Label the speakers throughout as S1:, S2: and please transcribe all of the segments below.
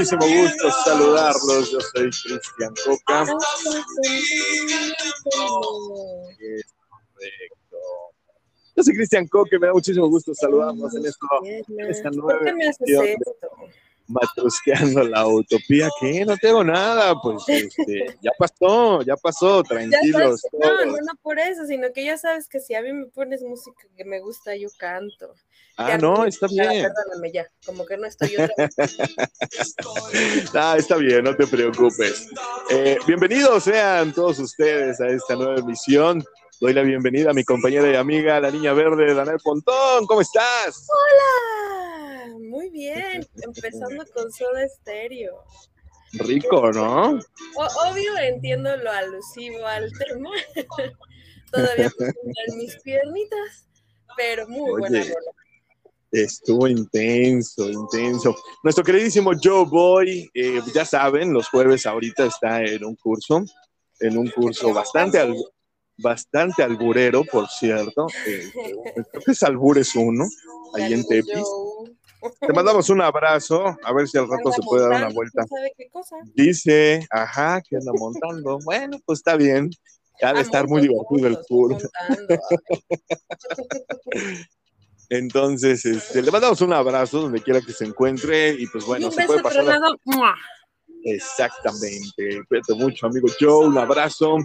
S1: muchísimo gusto saludarlos. Yo soy Cristian Coca. Yo soy Cristian Coca, me da muchísimo gusto saludarlos en, esto, esta nueva
S2: ¿Por qué me haces
S1: edición de
S2: esto?
S1: Matrusqueando la utopía. ¿Qué? No tengo nada. Pues este, ya pasó, ya pasó,
S2: Ya
S1: tranquilos.
S2: no, no, no por eso, sino que ya sabes que si a mí me pones música que me gusta, yo canto.
S1: Ah,
S2: Ya,
S1: no, está
S2: ya,
S1: bien.
S2: Perdóname ya, como que no estoy otra vez.
S1: Ah, está bien, no te preocupes. Eh, bienvenidos sean todos ustedes a esta nueva emisión. Doy la bienvenida a mi compañera y amiga, la niña verde, Daniel Pontón. ¿Cómo estás?
S2: ¡Hola! Muy bien, empezando con Soda Stereo.
S1: Rico, ¿no?
S2: O- obvio entiendo lo alusivo al tema. Todavía tiemblan mis piernitas, pero muy buena rola.
S1: Estuvo intenso, intenso. Nuestro queridísimo Joe Boy, eh, ya saben, los jueves ahorita está en un curso, en un curso bastante, al- bastante alburero, por cierto. Eh, creo que es Albures uno, ahí en Tepis.
S2: Joe.
S1: Te mandamos un abrazo, a ver si al rato se puede dar una vuelta.
S2: ¿quién ¿Sabe qué cosa?
S1: Dice, ajá, que anda montando. Bueno, pues está bien. Ha de
S2: Ah,
S1: estar muy
S2: monto,
S1: divertido el tour. Entonces, este, le mandamos un abrazo donde quiera que se encuentre y pues bueno,
S2: Y un
S1: se puede pasar. Exactamente. Cuídate mucho, amigo Joe. Un abrazo.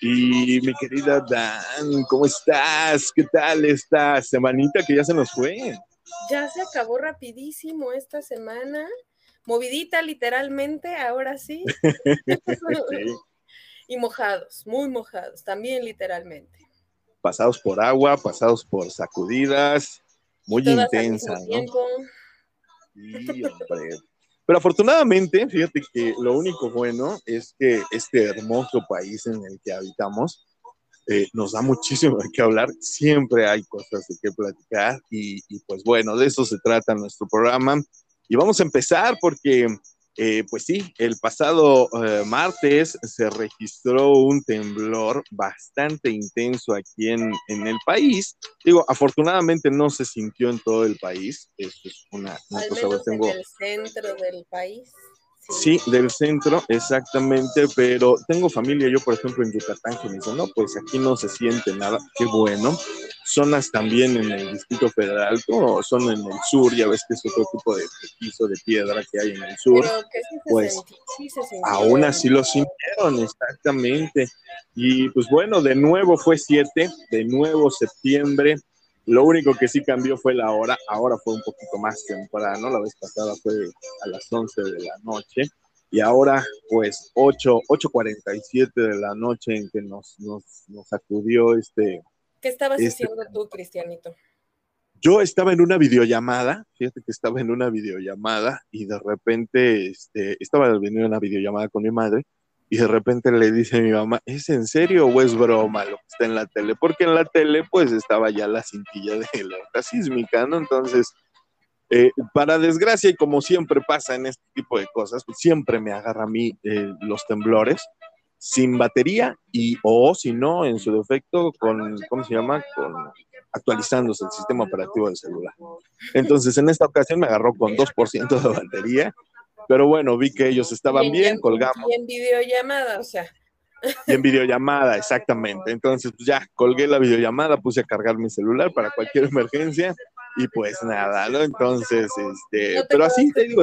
S1: Y mi querida Dan, ¿cómo estás? ¿Qué tal esta semanita que ya se nos fue?
S2: Ya se acabó rapidísimo esta semana. Movidita literalmente, ahora sí.
S1: Sí.
S2: y mojados, muy mojados, también literalmente.
S1: Pasados por agua, pasados por sacudidas, muy
S2: Todas
S1: intensa,
S2: mismo
S1: ¿no?
S2: tiempo.
S1: Sí, hombre. Pero afortunadamente, fíjate que lo único bueno es que este hermoso país en el que habitamos eh, nos da muchísimo de qué hablar. Siempre hay cosas de qué platicar y, y, pues bueno, de eso se trata nuestro programa. Y vamos a empezar porque, eh, pues sí, el pasado eh, martes se registró un temblor bastante intenso aquí en, en el país. Digo, afortunadamente no se sintió en todo el país. Eso es una, una
S2: Al
S1: cosa.
S2: menos
S1: tengo...
S2: en el centro del país.
S1: Sí, del centro, exactamente, pero tengo familia, yo por ejemplo en Yucatán, que me dicen, no, pues aquí no se siente nada, qué bueno. Zonas también en el Distrito Federal, como son en el sur, ya ves que es otro tipo de, piso de piedra que hay en el sur,
S2: Pero que sí se,
S1: pues,
S2: sentí- sí se sintió.
S1: aún así lo sintieron, exactamente. Y pues bueno, de nuevo fue 7, de nuevo septiembre. Lo único que sí cambió fue la hora, ahora fue un poquito más temprano, la vez pasada fue a las 11 de la noche y ahora pues 8, 8.47 de la noche en que nos, nos, nos acudió este...
S2: ¿Qué estabas
S1: este-
S2: haciendo tú, Cristianito?
S1: Yo estaba en una videollamada, fíjate que estaba en una videollamada y de repente este, estaba en una videollamada con mi madre y de repente le dice a mi mamá, ¿es en serio o es broma lo que está en la tele? Porque en la tele pues estaba ya la cintilla de la onda sísmica, ¿no? Entonces, eh, para desgracia y como siempre pasa en este tipo de cosas, pues siempre me agarra a mí eh, los temblores sin batería y o si no, en su defecto, con, ¿cómo se llama? Con actualizándose el sistema operativo del celular. Entonces, en esta ocasión me agarró con 2% de batería, pero bueno, vi que ellos estaban
S2: Y en-
S1: bien,
S2: y
S1: colgamos.
S2: en videollamada, o sea,
S1: Y en videollamada, exactamente. Entonces, pues ya colgué la videollamada, puse a cargar mi celular para cualquier emergencia y pues nada, ¿no? Entonces, este,
S2: ¿no te
S1: pero así te digo,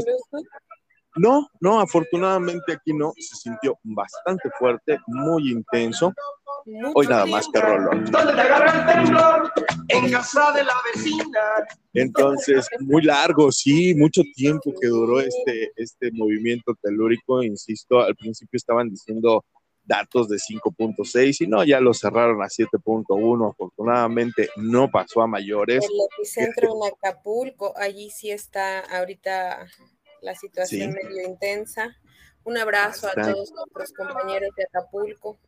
S1: no, no, afortunadamente aquí no, se sintió bastante fuerte, muy intenso.
S2: Mucho
S1: Hoy nada más que rolón.
S3: ¿Dónde te agarra el temblor? En casa de la vecina.
S1: Entonces, muy largo, sí, mucho tiempo que duró este, este movimiento telúrico, insisto, al principio estaban diciendo datos de 5.6 y no, ya lo cerraron a 7.1, afortunadamente no pasó a mayores.
S2: El epicentro en Acapulco, allí sí está ahorita la situación
S1: Sí.
S2: medio intensa. Un abrazo a
S1: Bastante.
S2: todos nuestros compañeros de Acapulco.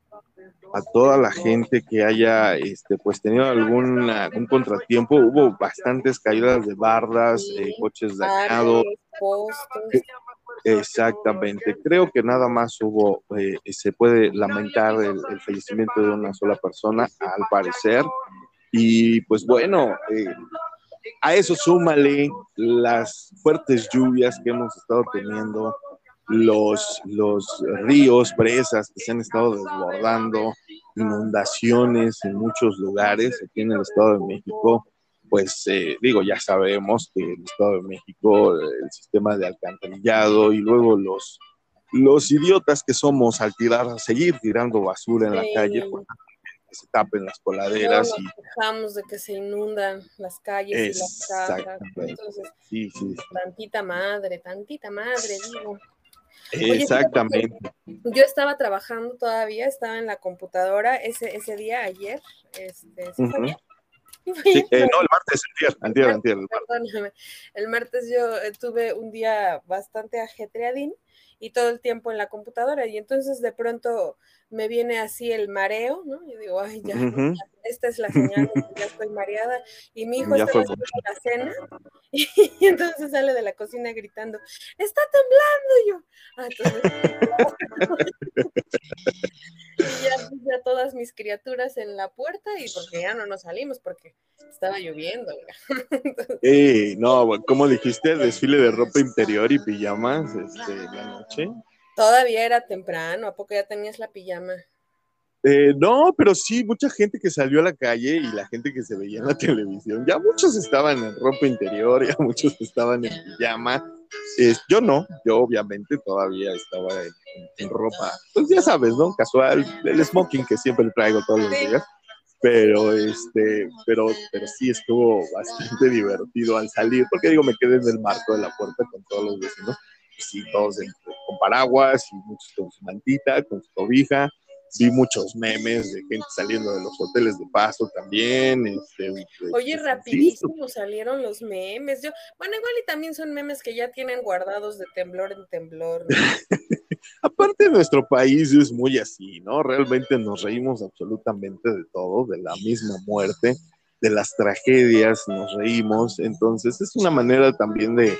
S1: A toda la gente que haya este, pues tenido algún, algún contratiempo, hubo bastantes caídas de bardas, eh, coches dañados. Exactamente, creo que nada más hubo, eh, se puede lamentar el, el fallecimiento de una sola persona, al parecer, y pues bueno, eh, a eso súmale las fuertes lluvias que hemos estado teniendo, los, los ríos, presas que se han estado desbordando, inundaciones en muchos lugares aquí en el Estado de México, pues eh, digo, ya sabemos que el Estado de México, el sistema de alcantarillado y luego los, los idiotas que somos al tirar, a seguir tirando basura en la calle, pues, que se tapen las coladeras.
S2: No nos quejamos de que se inundan las calles y las casas. Entonces,
S1: sí, sí,
S2: tantita madre, tantita madre, digo.
S1: Exactamente.
S2: yo estaba trabajando todavía, estaba en la computadora ese, ese día, ayer. Este, ¿sí
S1: eh, no, el martes, el día, el, el,
S2: Perdóname. el martes yo eh, tuve un día bastante ajetreadín y todo el tiempo en la computadora y entonces de pronto me viene así el mareo, ¿no? Y digo, ay, ya, esta es la señal ya estoy mareada. Y mi hijo está haciendo la cena y, entonces sale de la cocina gritando, está temblando yo. Ah, entonces, y ya, ya, todas mis criaturas en la puerta y porque ya no nos salimos porque estaba lloviendo.
S1: Entonces, no, ¿cómo dijiste? Desfile de ropa interior y pijamas este, la noche.
S2: Todavía era temprano, ¿a poco ya tenías la pijama?
S1: Eh, no, pero sí, mucha gente que salió a la calle y la gente que se veía en la televisión, ya muchos estaban en ropa interior, ya muchos estaban en pijama. yo no, yo obviamente todavía estaba en, ropa, pues ya sabes, ¿no? Casual, el smoking que siempre traigo todos los días. Pero este, pero, pero sí estuvo bastante divertido al salir, porque digo, me quedé en el marco de la puerta con todos los vecinos sí, todos con paraguas y muchos con su mantita, con su cobija. Vi muchos memes de gente saliendo de los hoteles de paso también. Este,
S2: Oye, rapidísimo salieron los memes. Yo, bueno, igual y también son memes que ya tienen guardados de temblor en temblor.
S1: Aparte, nuestro país es muy así, ¿no? Realmente nos reímos absolutamente de todo, de la misma muerte de las tragedias, nos reímos, entonces es una manera también de,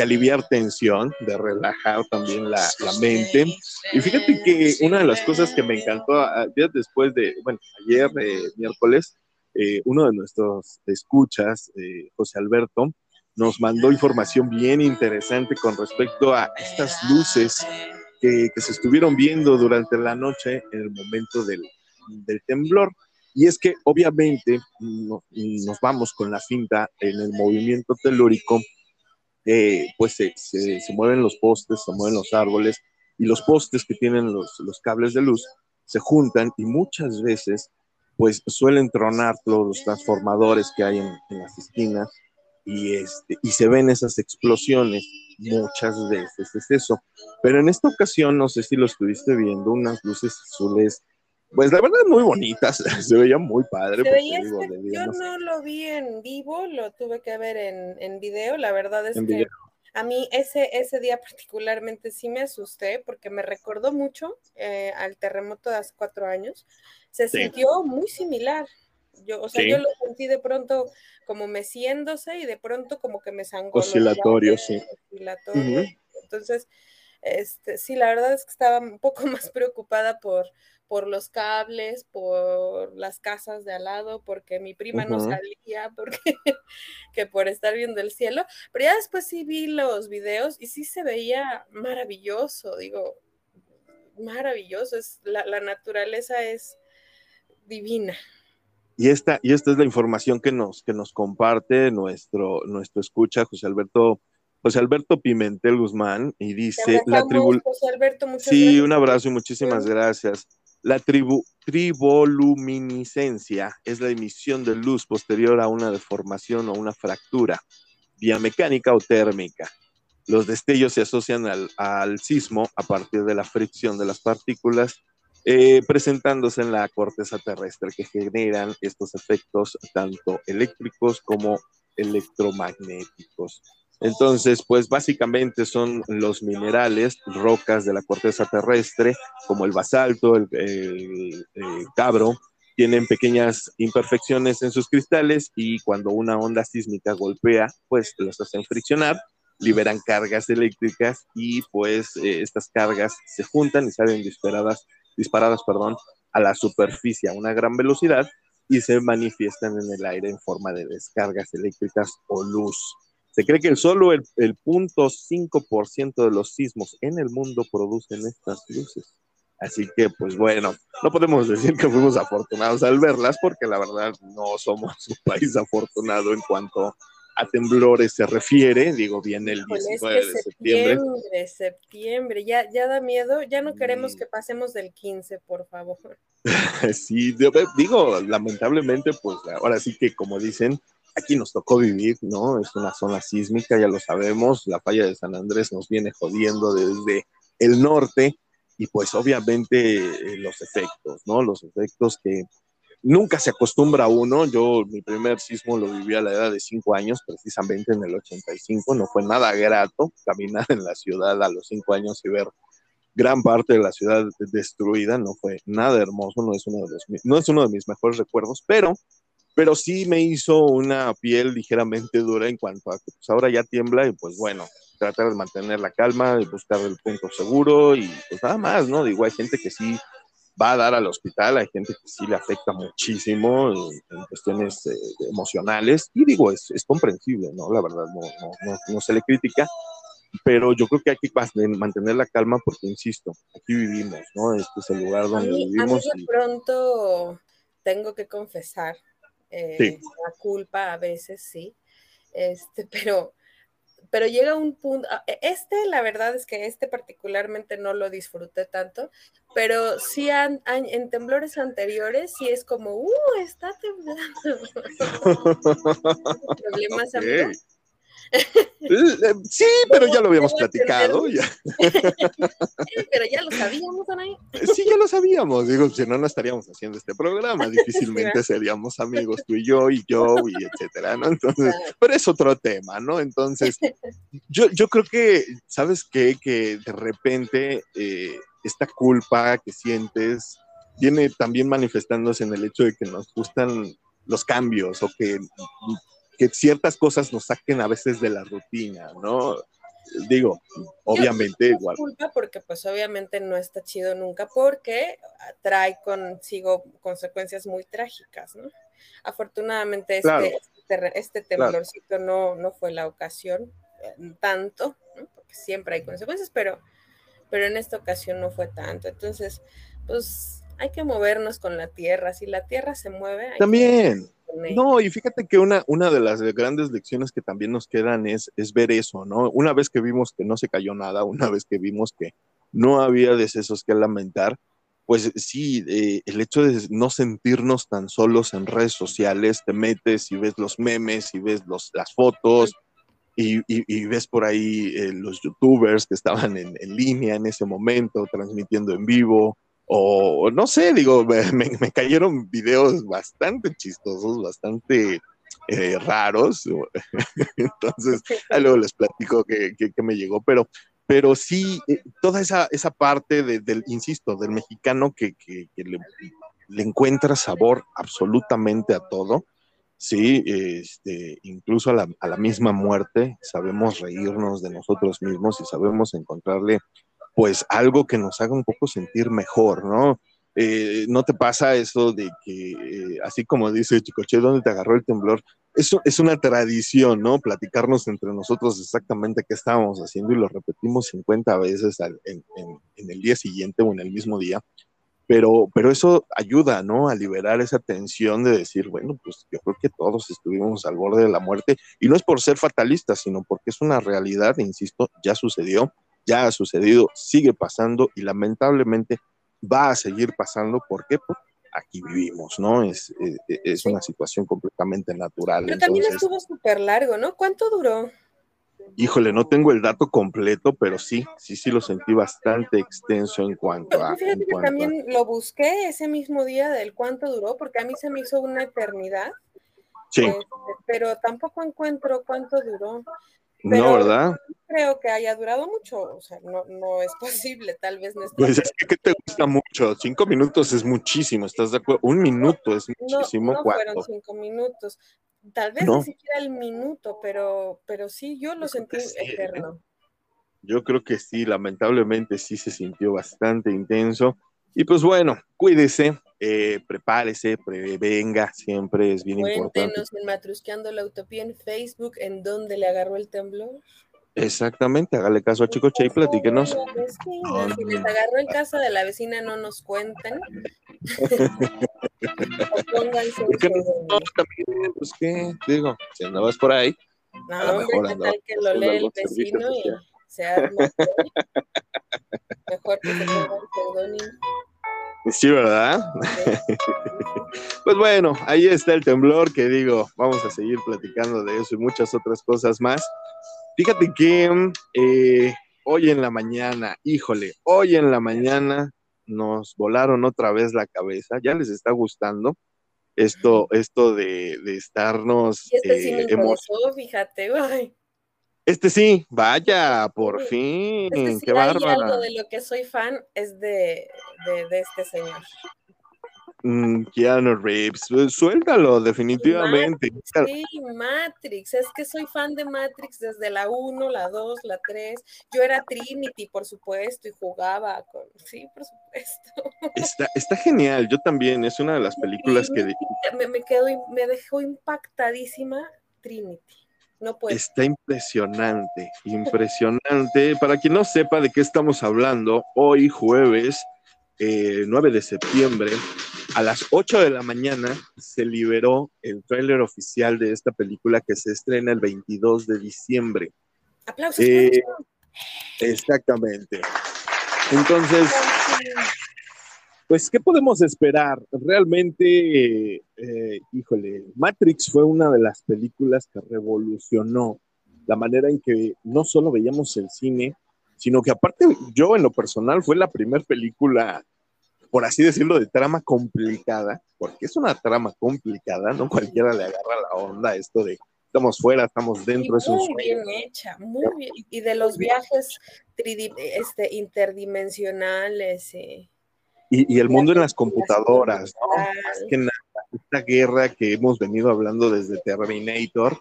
S1: aliviar tensión, de relajar también la, mente. Y fíjate que una de las cosas que me encantó, ah, días después de, bueno, ayer, eh, miércoles, eh, uno de nuestros escuchas, eh, José Alberto, nos mandó información bien interesante con respecto a estas luces que, se estuvieron viendo durante la noche en el momento del, del temblor. Y es que obviamente nos vamos con la cinta en el movimiento telúrico, eh, pues se, se, mueven los postes, se mueven los árboles y los postes que tienen los, los cables de luz se juntan y muchas veces pues suelen tronar todos los transformadores que hay en, en las esquinas y, este, y se ven esas explosiones muchas veces, es eso. Pero en esta ocasión, no sé si lo estuviste viendo, unas luces azules pues la verdad muy bonitas, se veía muy padre.
S2: yo no lo vi en vivo, lo tuve que ver en, en video, la verdad es que a mí ese, ese día particularmente sí me asusté porque me recordó mucho eh, al terremoto de hace cuatro años, se sintió muy similar. Yo, o sea, yo lo sentí de pronto como meciéndose y de pronto como que me sangó.
S1: Oscilatorio, sí.
S2: Oscilatorio. Entonces, este, sí, la verdad es que estaba un poco más preocupada por, por los cables, por las casas de al lado, porque mi prima no salía, porque que por estar viendo el cielo. Pero ya después sí vi los videos y sí se veía maravilloso, digo, maravilloso. Es, la, la naturaleza es divina.
S1: Y esta, y esta es la información que nos, que nos comparte nuestro, nuestro escucha, José Alberto José Alberto Pimentel Guzmán, y dice la tribu. sí, un abrazo y muchísimas gracias. La tribu triboluminiscencia es la emisión de luz posterior a una deformación o una fractura, vía mecánica o térmica. Los destellos se asocian al, sismo a partir de la fricción de las partículas eh, presentándose en la corteza terrestre que generan estos efectos tanto eléctricos como electromagnéticos. Entonces, pues básicamente son los minerales, rocas de la corteza terrestre, como el basalto, el, cabro, tienen pequeñas imperfecciones en sus cristales y cuando una onda sísmica golpea, pues los hacen friccionar, liberan cargas eléctricas y pues eh, estas cargas se juntan y salen disparadas, disparadas perdón, a la superficie a una gran velocidad y se manifiestan en el aire en forma de descargas eléctricas o luz. Se cree que solo el, el 0.5% de los sismos en el mundo producen estas luces. Así que, pues bueno, no podemos decir que fuimos afortunados al verlas porque la verdad no somos un país afortunado en cuanto a temblores se refiere, digo, viene el 19 de septiembre.
S2: Septiembre, septiembre, ya, ya da miedo, ya no queremos mm. que pasemos del 15, por favor.
S1: sí, digo, lamentablemente, pues ahora sí que como dicen, aquí nos tocó vivir, ¿no? Es una zona sísmica, ya lo sabemos, la falla de San Andrés nos viene jodiendo desde el norte y pues obviamente eh, los efectos, ¿no? Los efectos que nunca se acostumbra uno. Yo mi primer sismo lo viví a la edad de cinco años, precisamente en el 85. No fue nada grato caminar en la ciudad a los cinco años y ver gran parte de la ciudad destruida. No fue nada hermoso, no es uno de, los, no es uno de mis mejores recuerdos, pero, pero sí me hizo una piel ligeramente dura en cuanto a que pues ahora ya tiembla y pues bueno, tratar de mantener la calma y buscar el punto seguro y pues nada más, ¿no? Digo, hay gente que sí va a dar al hospital, hay gente que sí le afecta muchísimo en, cuestiones eh, emocionales y digo, es, es, comprensible, ¿no? La verdad, no, no, no, se le critica, pero yo creo que hay que mantener la calma porque, insisto, aquí vivimos, ¿no? Este es el lugar donde vivimos.
S2: A mí de pronto tengo que confesar eh, la culpa a veces, sí, este, pero pero llega un punto, ah, e, este la verdad es que este particularmente no lo disfruté tanto, pero sí han, en temblores anteriores sí es como, uh, está temblando. ¿Problemas, amigos?
S1: Eh, sí, pero ya lo habíamos platicado.
S2: pero ya lo sabíamos, Anaí.
S1: Sí, ya lo sabíamos. Digo, si no, no estaríamos haciendo este programa. Difícilmente seríamos amigos tú y yo y yo y etcétera, ¿no? Entonces, pero es otro tema, ¿no? Entonces, yo, yo creo que, ¿sabes qué? Que de repente eh, esta culpa que sientes viene también manifestándose en el hecho de que nos gustan los cambios o que que ciertas cosas nos saquen a veces de la rutina, ¿no? Digo, obviamente igual.
S2: Culpa porque pues obviamente no está chido nunca porque trae consigo consecuencias muy trágicas, ¿no? Afortunadamente este, este, este temblorcito no, no fue la ocasión eh, tanto, ¿no? porque siempre hay consecuencias, pero, pero en esta ocasión no fue tanto. Entonces, pues hay que movernos con la tierra. Si la tierra se mueve.
S1: También. No, y fíjate que una, una de las grandes lecciones que también nos quedan es, es ver eso, ¿no? Una vez que vimos que no se cayó nada, una vez que vimos que no había decesos que lamentar, pues sí, eh, el hecho de no sentirnos tan solos en redes sociales, te metes y ves los memes y ves los, las fotos y, ves por ahí eh, los youtubers que estaban en, en, línea en ese momento, transmitiendo en vivo, o no sé, digo, me, cayeron videos bastante chistosos, bastante eh, raros, entonces luego les platico que, me llegó, pero, pero sí, eh, toda esa, esa parte del, insisto, del mexicano que, le, encuentra sabor absolutamente a todo, sí, este, incluso a la, a la misma muerte, sabemos reírnos de nosotros mismos y sabemos encontrarle pues algo que nos haga un poco sentir mejor, ¿no? Eh, ¿No te pasa eso de que, eh, así como dice Chicoche, ¿dónde te agarró el temblor? Eso es una tradición, ¿no? Platicarnos entre nosotros exactamente qué estábamos haciendo y lo repetimos 50 veces en, el día siguiente o en el mismo día. Pero, pero eso ayuda, ¿no? A liberar esa tensión de decir, bueno, pues yo creo que todos estuvimos al borde de la muerte y no es por ser fatalistas, sino porque es una realidad, insisto, ya sucedió ya ha sucedido, sigue pasando y lamentablemente va a seguir pasando. ¿Por qué? Porque aquí vivimos, ¿no? Es, eh, eh, es, una situación completamente natural.
S2: Pero también estuvo súper largo, ¿no? ¿Cuánto duró?
S1: Híjole, no tengo el dato completo, pero sí, sí, sí lo sentí bastante extenso en cuanto a.
S2: Fíjate que también lo busqué ese mismo día del cuánto duró, porque a mí se me hizo una eternidad.
S1: Sí. Este,
S2: pero tampoco encuentro cuánto duró
S1: no, ¿verdad?
S2: Creo que haya durado mucho, o sea, no, no es posible, tal vez no es
S1: Pues es que te gusta mucho, cinco minutos es muchísimo, ¿estás de acuerdo? Un minuto es muchísimo.
S2: No, no fueron cinco minutos, tal vez ni siquiera el minuto, pero, pero sí, yo lo sentí ¿eh? eterno.
S1: Yo creo que sí, lamentablemente sí se sintió bastante intenso. Y pues bueno, cuídese, eh, prepárese, prevenga, siempre es bien importante.
S2: Cuéntenos en Matrusqueando la Utopía en Facebook, en dónde le agarró el temblor.
S1: Exactamente, hágale caso a Chico Che y platíquenos.
S2: Si les agarró en casa de la vecina, no nos cuenten.
S1: ¿Por qué no, también, pues qué, digo, si andabas por ahí.
S2: No, hombre, ¿qué tal que lo lee el vecino y se arma? Mejor que se ponga el seudónimo.
S1: Sí, ¿verdad? pues bueno, ahí está el temblor que digo, vamos a seguir platicando de eso y muchas otras cosas más. Fíjate que eh, hoy en la mañana, híjole, hoy en la mañana nos volaron otra vez la cabeza, ya les está gustando esto, esto de, de estarnos...
S2: Y este sí me eh, fíjate, güey.
S1: Este sí, vaya, por fin,
S2: este sí,
S1: qué bárbara.
S2: algo de lo que soy fan es de, de, de este señor.
S1: Mm, Keanu Reeves, pues, suéltalo, definitivamente.
S2: Matrix, sí, Matrix, es que soy fan de Matrix desde la 1, la 2, la 3. Yo era Trinity, por supuesto, y jugaba con. Sí, por supuesto.
S1: Está, está genial, yo también, es una de las películas que.
S2: Me, me, quedo, me dejó impactadísima Trinity. No.
S1: Está impresionante, impresionante. Para quien no sepa de qué estamos hablando, hoy jueves eh, 9 de septiembre, a las 8 de la mañana, se liberó el tráiler oficial de esta película que se estrena el 22 de diciembre.
S2: Aplausos. Eh,
S1: exactamente. Entonces, pues, ¿qué podemos esperar? Realmente, eh, híjole, Matrix fue una de las películas que revolucionó la manera en que no solo veíamos el cine, sino que aparte yo en lo personal fue la primera película, por así decirlo, de trama complicada, porque es una trama complicada, no cualquiera le agarra la onda a esto de estamos fuera, estamos dentro.
S2: es muy bien hecha, muy bien. Y de los viajes este, interdimensionales.
S1: Y, y, el mundo en las computadoras, ¿no? Más que nada, esta guerra que hemos venido hablando desde Terminator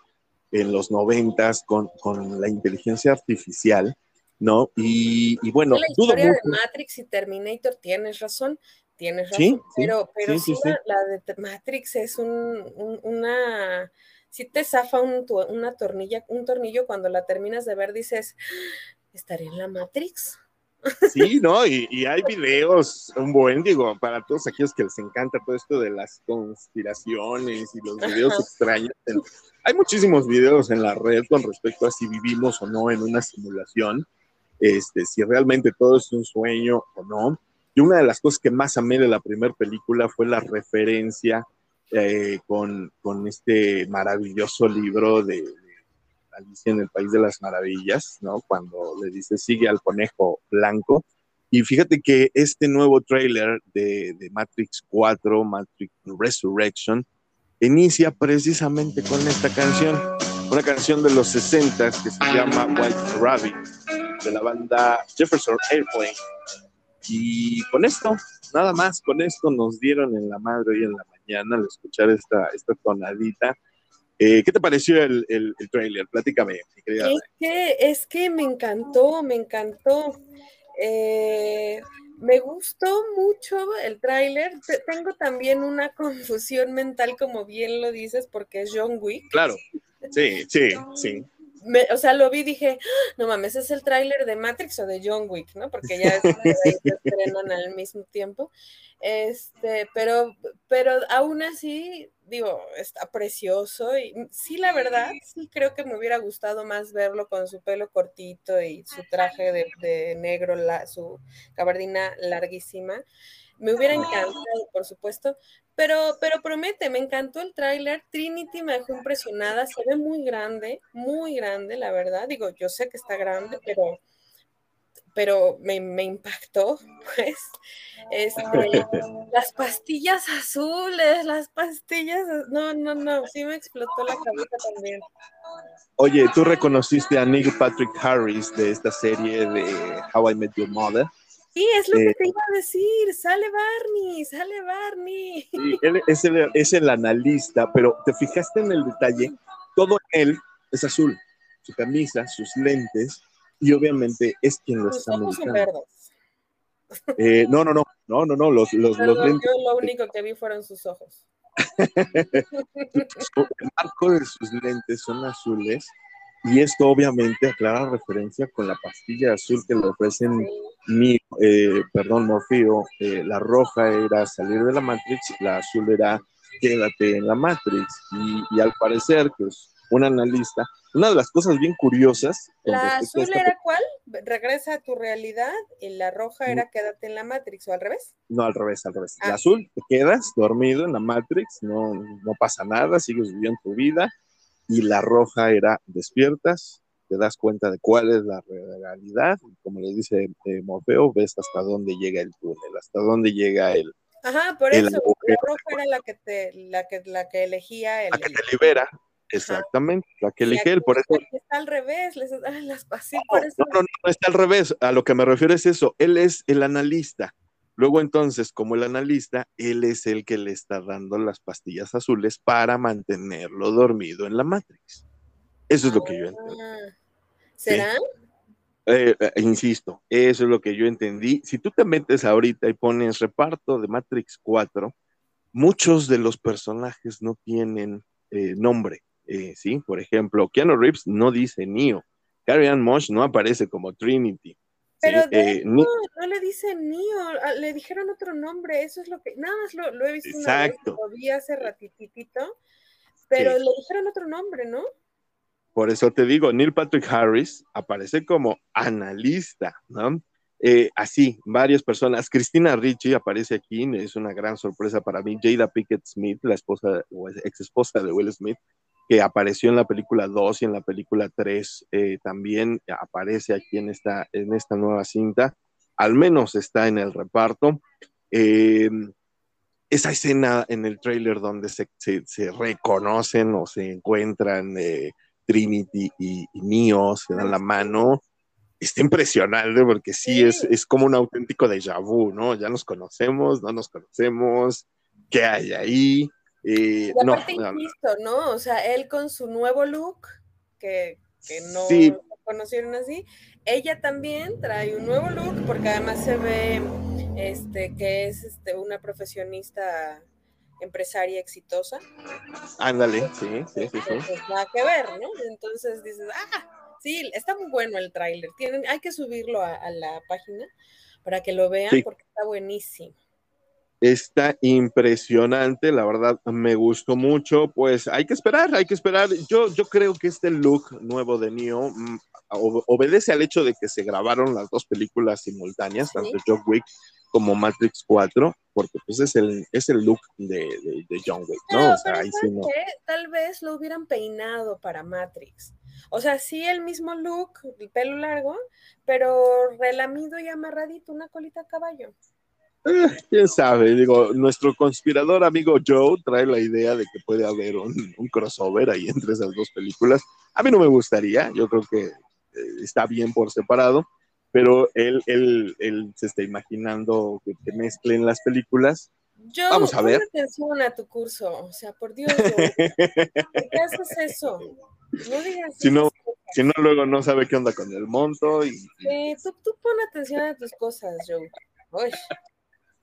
S1: en los noventas con, con la inteligencia artificial, ¿no? Y, y bueno,
S2: la historia de Matrix y Terminator, tienes razón, tienes razón, ¿Sí? pero, pero sí, la, la, de Matrix es un, un, una, si te zafa un, una tornilla, un tornillo cuando la terminas de ver, dices, ¿estaré en la Matrix?
S1: Sí, ¿no? Y, y, hay videos, un buen, digo, para todos aquellos que les encanta todo esto de las conspiraciones y los videos Ajá. extraños. Hay muchísimos videos en la red con respecto a si vivimos o no en una simulación este, si realmente todo es un sueño o no. Y una de las cosas que más amé de la primera película fue la referencia eh, con, con, este maravilloso libro de, de, Alicia en el País de las Maravillas, ¿no? Cuando le dice sigue al conejo blanco. Y fíjate que este nuevo tráiler de, de, Matrix 4, Matrix Resurrection, inicia precisamente con esta canción, una canción de los 60 que se llama White Rabbit de la banda Jefferson Airplane. Y con esto, nada más, con esto nos dieron en la madre hoy en la mañana al escuchar esta, esta tonadita. Eh, ¿Qué te pareció el, el, el trailer? Platícame, mi querida.
S2: Es que, es que me encantó, me encantó. Eh, me gustó mucho el tráiler. Tengo también una confusión mental, como bien lo dices, porque es John Wick.
S1: Claro, sí, sí, sí
S2: me, o sea, lo vi y dije, ah, no mames, ¿es el tráiler de Matrix o de John Wick, no? Porque ya se estrenan al mismo tiempo. Este, pero, pero aún así, digo, está precioso y sí, la verdad, sí creo que me hubiera gustado más verlo con su pelo cortito y su traje de, de negro, la, su gabardina larguísima. Me hubiera encantado, por supuesto, pero, pero promete, me encantó el tráiler. Trinity me dejó impresionada, se ve muy grande, muy grande, la verdad. Digo, yo sé que está grande, pero, pero me, me impactó, pues. Este, las pastillas azules, las pastillas, no, no, no, sí me explotó la cabeza también.
S1: Oye, ¿tú reconociste a Neil Patrick Harris de esta serie de How I Met Your Mother?
S2: Sí, es lo eh, que te iba a decir, sale Barney, sale Barney.
S1: Sí, él es el, es el analista, pero te fijaste en el detalle, todo él es azul, su camisa, sus lentes, y obviamente es quien lo está
S2: medicando.
S1: Eh, no, no, no, no, no, no, los, los, los
S2: yo lo único que vi fueron sus ojos.
S1: el marco de sus lentes son azules y esto obviamente aclara referencia con la pastilla azul que le ofrecen mi, eh, perdón, Morfeo. Eh, la roja era salir de la Matrix, la azul era quédate en la Matrix. Y, y al parecer, pues un analista, una de las cosas bien curiosas.
S2: ¿La azul
S1: esta
S2: era cuál? Regresa a tu realidad y la roja era quédate en la Matrix o al revés.
S1: No, al revés, al revés.
S2: Ah.
S1: La azul, te quedas dormido en la Matrix, no, no pasa nada, sigues viviendo tu vida. Y la roja era despiertas, te das cuenta de cuál es la realidad. Como le dice eh, Morfeo, ves hasta dónde llega el túnel, hasta dónde llega el,
S2: Ajá, por
S1: El
S2: eso, la roja era la que te, la que, la que elegía el.
S1: la que te libera. Exactamente, la que elige él. Por eso
S2: está al revés, les, ah, las así
S1: No,
S2: por eso.
S1: no, no, no, está al revés. A lo que me refiero es eso. Él es el analista. Luego entonces, como el analista, él es el que le está dando las pastillas azules para mantenerlo dormido en la Matrix. Eso es lo que yo entendí.
S2: Ah, ¿Será?
S1: Eh, eh, insisto, eso es lo que yo entendí. Si tú te metes ahorita y pones reparto de Matrix 4, muchos de los personajes no tienen eh, nombre. eh, ¿sí? Por ejemplo, Keanu Reeves no dice Neo. Carrie Ann Moss no aparece como Trinity. ¿sí?
S2: Pero de hecho, no le dicen Neo, le dijeron otro nombre, eso es lo que, nada más lo, lo he visto una vez, lo vi hace ratititito, pero
S1: Sí.
S2: le dijeron otro nombre, ¿no?
S1: Por eso te digo, Neil Patrick Harris aparece como analista, ¿no? Eh, así, varias personas. Cristina Ricci aparece aquí, es una gran sorpresa para mí. Jada Pickett Smith, la esposa o ex esposa de Will Smith, que apareció en la película 2 y en la película 3, eh, también aparece aquí en esta, en esta nueva cinta. Al menos está en el reparto. Eh, esa escena en el tráiler donde se, se- reconocen o se encuentran Trinity y, y Neo, se dan la mano, está impresionante porque sí. Es, es como un auténtico déjà vu, ¿no? Ya nos conocemos, no nos conocemos, ¿qué hay ahí? Eh,
S2: Y aparte,
S1: no,
S2: insisto, ¿no? O sea, él con su nuevo look, que, que no
S1: Sí.
S2: lo conocieron así, ella también trae un nuevo look, porque además se ve este, que es este, una profesionista empresaria exitosa.
S1: ándale, sí, sí, sí, sí.
S2: Pues nada que ver, ¿no? Entonces dices, ah, sí, está muy bueno el tráiler. Tienen, hay que subirlo a, a la página para que lo vean
S1: Sí.
S2: porque está buenísimo.
S1: Está impresionante, la verdad me gustó mucho, pues hay que esperar, hay que esperar. Yo, yo creo que este look nuevo de Neo mm, obedece al hecho de que se grabaron las dos películas simultáneas,
S2: Sí.
S1: tanto John Wick como Matrix 4, porque pues es el, es el look de, de- de John Wick, ¿no?
S2: Pero,
S1: o sea,
S2: pero
S1: ahí sí.
S2: Tal vez lo hubieran peinado para Matrix. O sea, sí el mismo look, el pelo largo, pero relamido y amarradito, una colita a caballo.
S1: Eh, quién sabe, digo, nuestro conspirador amigo Joe trae la idea de que puede haber un, un crossover ahí entre esas dos películas. A mí no me gustaría, yo creo que está bien por separado, pero él, él, él se está imaginando que, que mezclen las películas.
S2: Yo,
S1: Vamos a ver.
S2: pon atención a tu curso, o sea, por Dios, Joe, ¿por qué haces eso? No digas
S1: Si no-. Si no, luego no sabe qué onda con el monto. Y,
S2: Eh, tú, tú pon atención a tus cosas, Joe. Uy,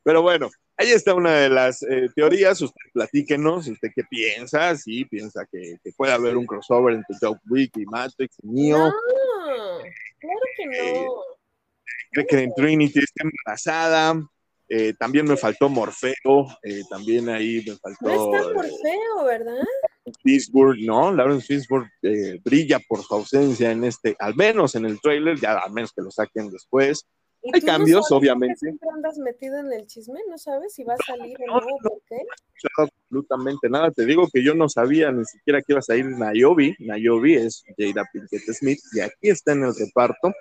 S1: pero bueno, ahí está una de las eh, teorías. Usted platíquenos, usted qué piensa, si piensa que, que puede haber un crossover entre John Wick y Matrix y Neo.
S2: no, claro que no.
S1: cree que en Trinity está embarazada. Eh, también me faltó Morfeo, eh, también ahí me faltó
S2: No está por
S1: eh,
S2: feo, ¿verdad?
S1: Fishburne, ¿no? Lawrence Fishburne eh, brilla por su ausencia en este, al menos en el trailer, ya al menos que lo saquen después.
S2: ¿Y
S1: Hay
S2: no
S1: cambios,
S2: sabes
S1: obviamente.
S2: Siempre andas metido en el chisme, no sabes si va a salir o
S1: No,
S2: no,
S1: no,
S2: ¿por qué?
S1: No, absolutamente nada. Te digo que yo no sabía ni siquiera que iba a salir Nayobi. Nayobi es Jada Pinkett Smith y aquí está en el reparto.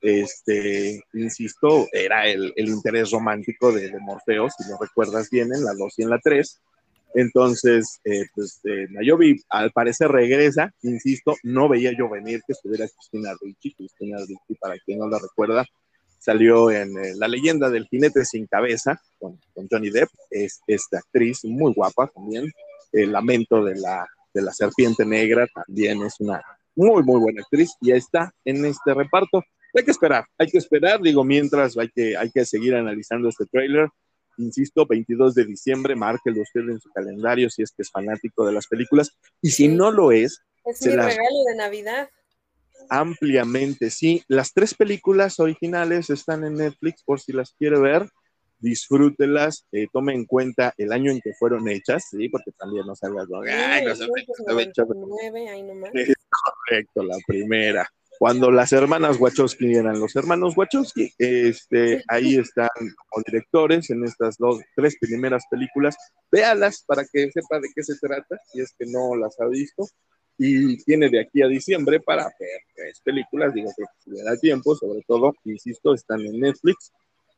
S1: Este, insisto, era el, el interés romántico de, de Morfeo, si lo recuerdas bien, en la 2 y en la 3. Entonces, eh, pues eh, Nayobi al parecer regresa, insisto, no veía yo venir que estuviera Cristina Ricci. Cristina Ricci, para quien no la recuerda, salió en eh, La leyenda del jinete sin cabeza con, con Johnny Depp. Es esta actriz muy guapa también. El lamento de la, de la serpiente negra también es una muy, muy buena actriz y está en este reparto. hay que esperar, hay que esperar, digo, mientras hay que, hay que seguir analizando este tráiler. Insisto, 22 de diciembre, márquelo usted en su calendario si es que es fanático de las películas. Y si no lo es,
S2: es mi regalo de Navidad.
S1: Ampliamente, sí. Las tres películas originales están en Netflix por si las quiere ver. Disfrútelas, eh, tome en cuenta el año en que fueron hechas, sí, porque también no salgas, no, ay, no sé, Es correcto, la primera cuando las hermanas Wachowski eran los hermanos Wachowski. Este, ahí están como directores en estas dos, tres primeras películas. Véalas para que sepa de qué se trata, si es que no las ha visto. Y tiene de aquí a diciembre para ver tres películas, digo que si le da tiempo, sobre todo, insisto, están en Netflix.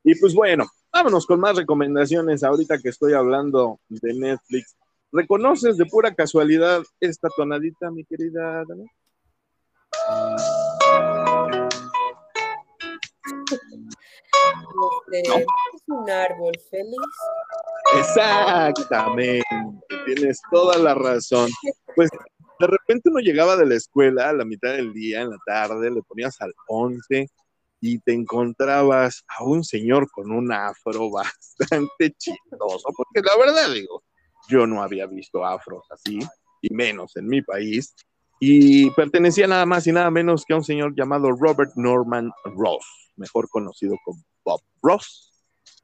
S1: Y pues bueno, vámonos con más recomendaciones ahorita que estoy hablando de Netflix. ¿Reconoces de pura casualidad esta tonadita, mi querida Dana?
S2: Este, es un árbol feliz.
S1: Exactamente, tienes toda la razón. Pues de repente uno llegaba de la escuela a la mitad del día, en la tarde, le ponías al 11 y te encontrabas a un señor con un afro bastante chistoso, porque la verdad digo, yo no había visto afros así, y menos en mi país, y pertenecía nada más y nada menos que a un señor llamado Robert Norman Ross, mejor conocido como Bob Ross,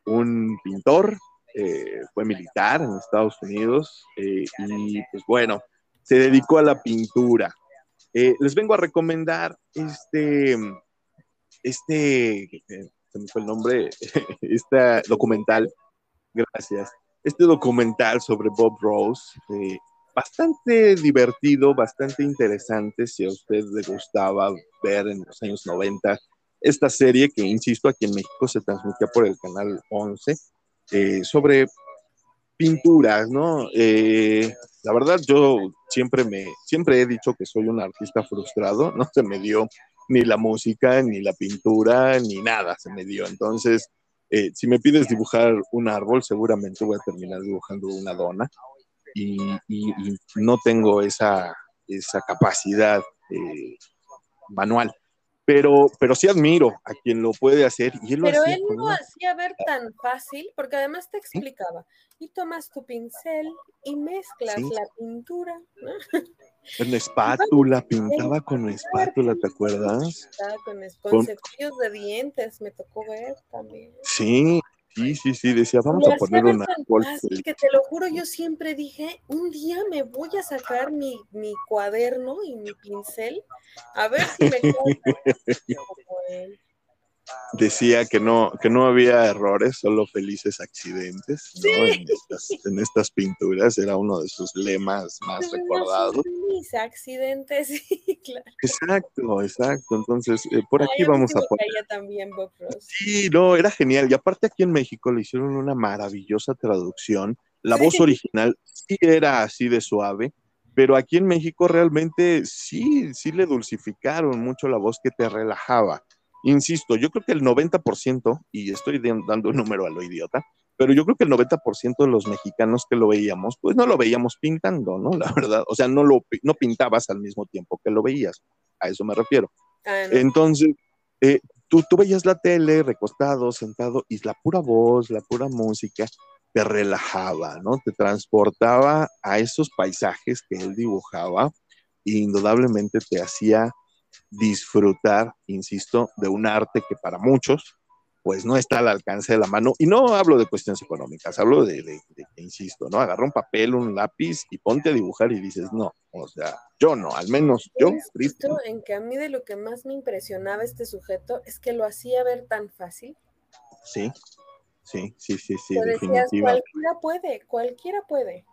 S1: un pintor, eh, fue militar en Estados Unidos eh, y pues bueno, se dedicó a la pintura. Eh, les vengo a recomendar este, este, se me fue el nombre, este documental, gracias, este documental sobre Bob Ross bastante divertido, bastante interesante, si a usted le gustaba ver en los años 90 esta serie que, insisto, aquí en México se transmitía por el canal 11, eh, sobre pinturas, ¿no? Eh, la verdad, yo siempre me, siempre he dicho que soy un artista frustrado, no se me dio ni la música, ni la pintura, ni nada se me dio. Entonces, eh, si me pides dibujar un árbol, seguramente voy a terminar dibujando una dona y, no tengo esa, esa capacidad eh, manual. Pero, pero sí admiro a quien lo puede hacer. Y él
S2: pero
S1: él
S2: no lo hacía ver tan fácil, porque además te explicaba, y tomas tu pincel y mezclas la pintura.
S1: En espátula, pintaba con espátula, ¿te acuerdas?
S2: Con, con cepillos de dientes, me tocó ver también.
S1: Sí, Sí, sí, sí, decía, vamos a poner una
S2: Que te lo juro, yo siempre dije, un día me voy a sacar mi, mi cuaderno y mi pincel, a ver si me
S1: decía que no, que no había errores, solo felices accidentes en, estas, pinturas, era uno de sus lemas más recordados.
S2: Felices accidentes, sí, claro.
S1: Exacto, exacto. Entonces, eh, por aquí vamos a poner.
S2: también, Bob
S1: Sí, no, era genial. Y aparte aquí en México le hicieron una maravillosa traducción. La voz original sí era así de suave, pero aquí en México realmente sí, sí le dulcificaron mucho la voz que te relajaba Insisto, yo creo que el 90%, y estoy dando un número a lo idiota, pero yo creo que el 90% de los mexicanos que lo veíamos, pues no lo veíamos pintando, ¿no? La verdad, o sea, no lo no pintabas al mismo tiempo que lo veías, a eso me refiero. Ah, Entonces, eh, tú, tú veías la tele recostado, sentado, y la pura voz, la pura música te relajaba, ¿no? Te transportaba a esos paisajes que él dibujaba e indudablemente te hacía disfrutar, insisto, de un arte que para muchos, pues no está al alcance de la mano. Y no hablo de cuestiones económicas, hablo de, de, insisto, ¿no? Agarra un papel, un lápiz y ponte a dibujar y dices, no, o sea, yo no, al menos yo.
S2: Visto en que a mí de lo que más me impresionaba este sujeto es que lo hacía ver tan fácil.
S1: Sí, sí, sí, sí, sí.
S2: cualquiera puede, cualquiera puede.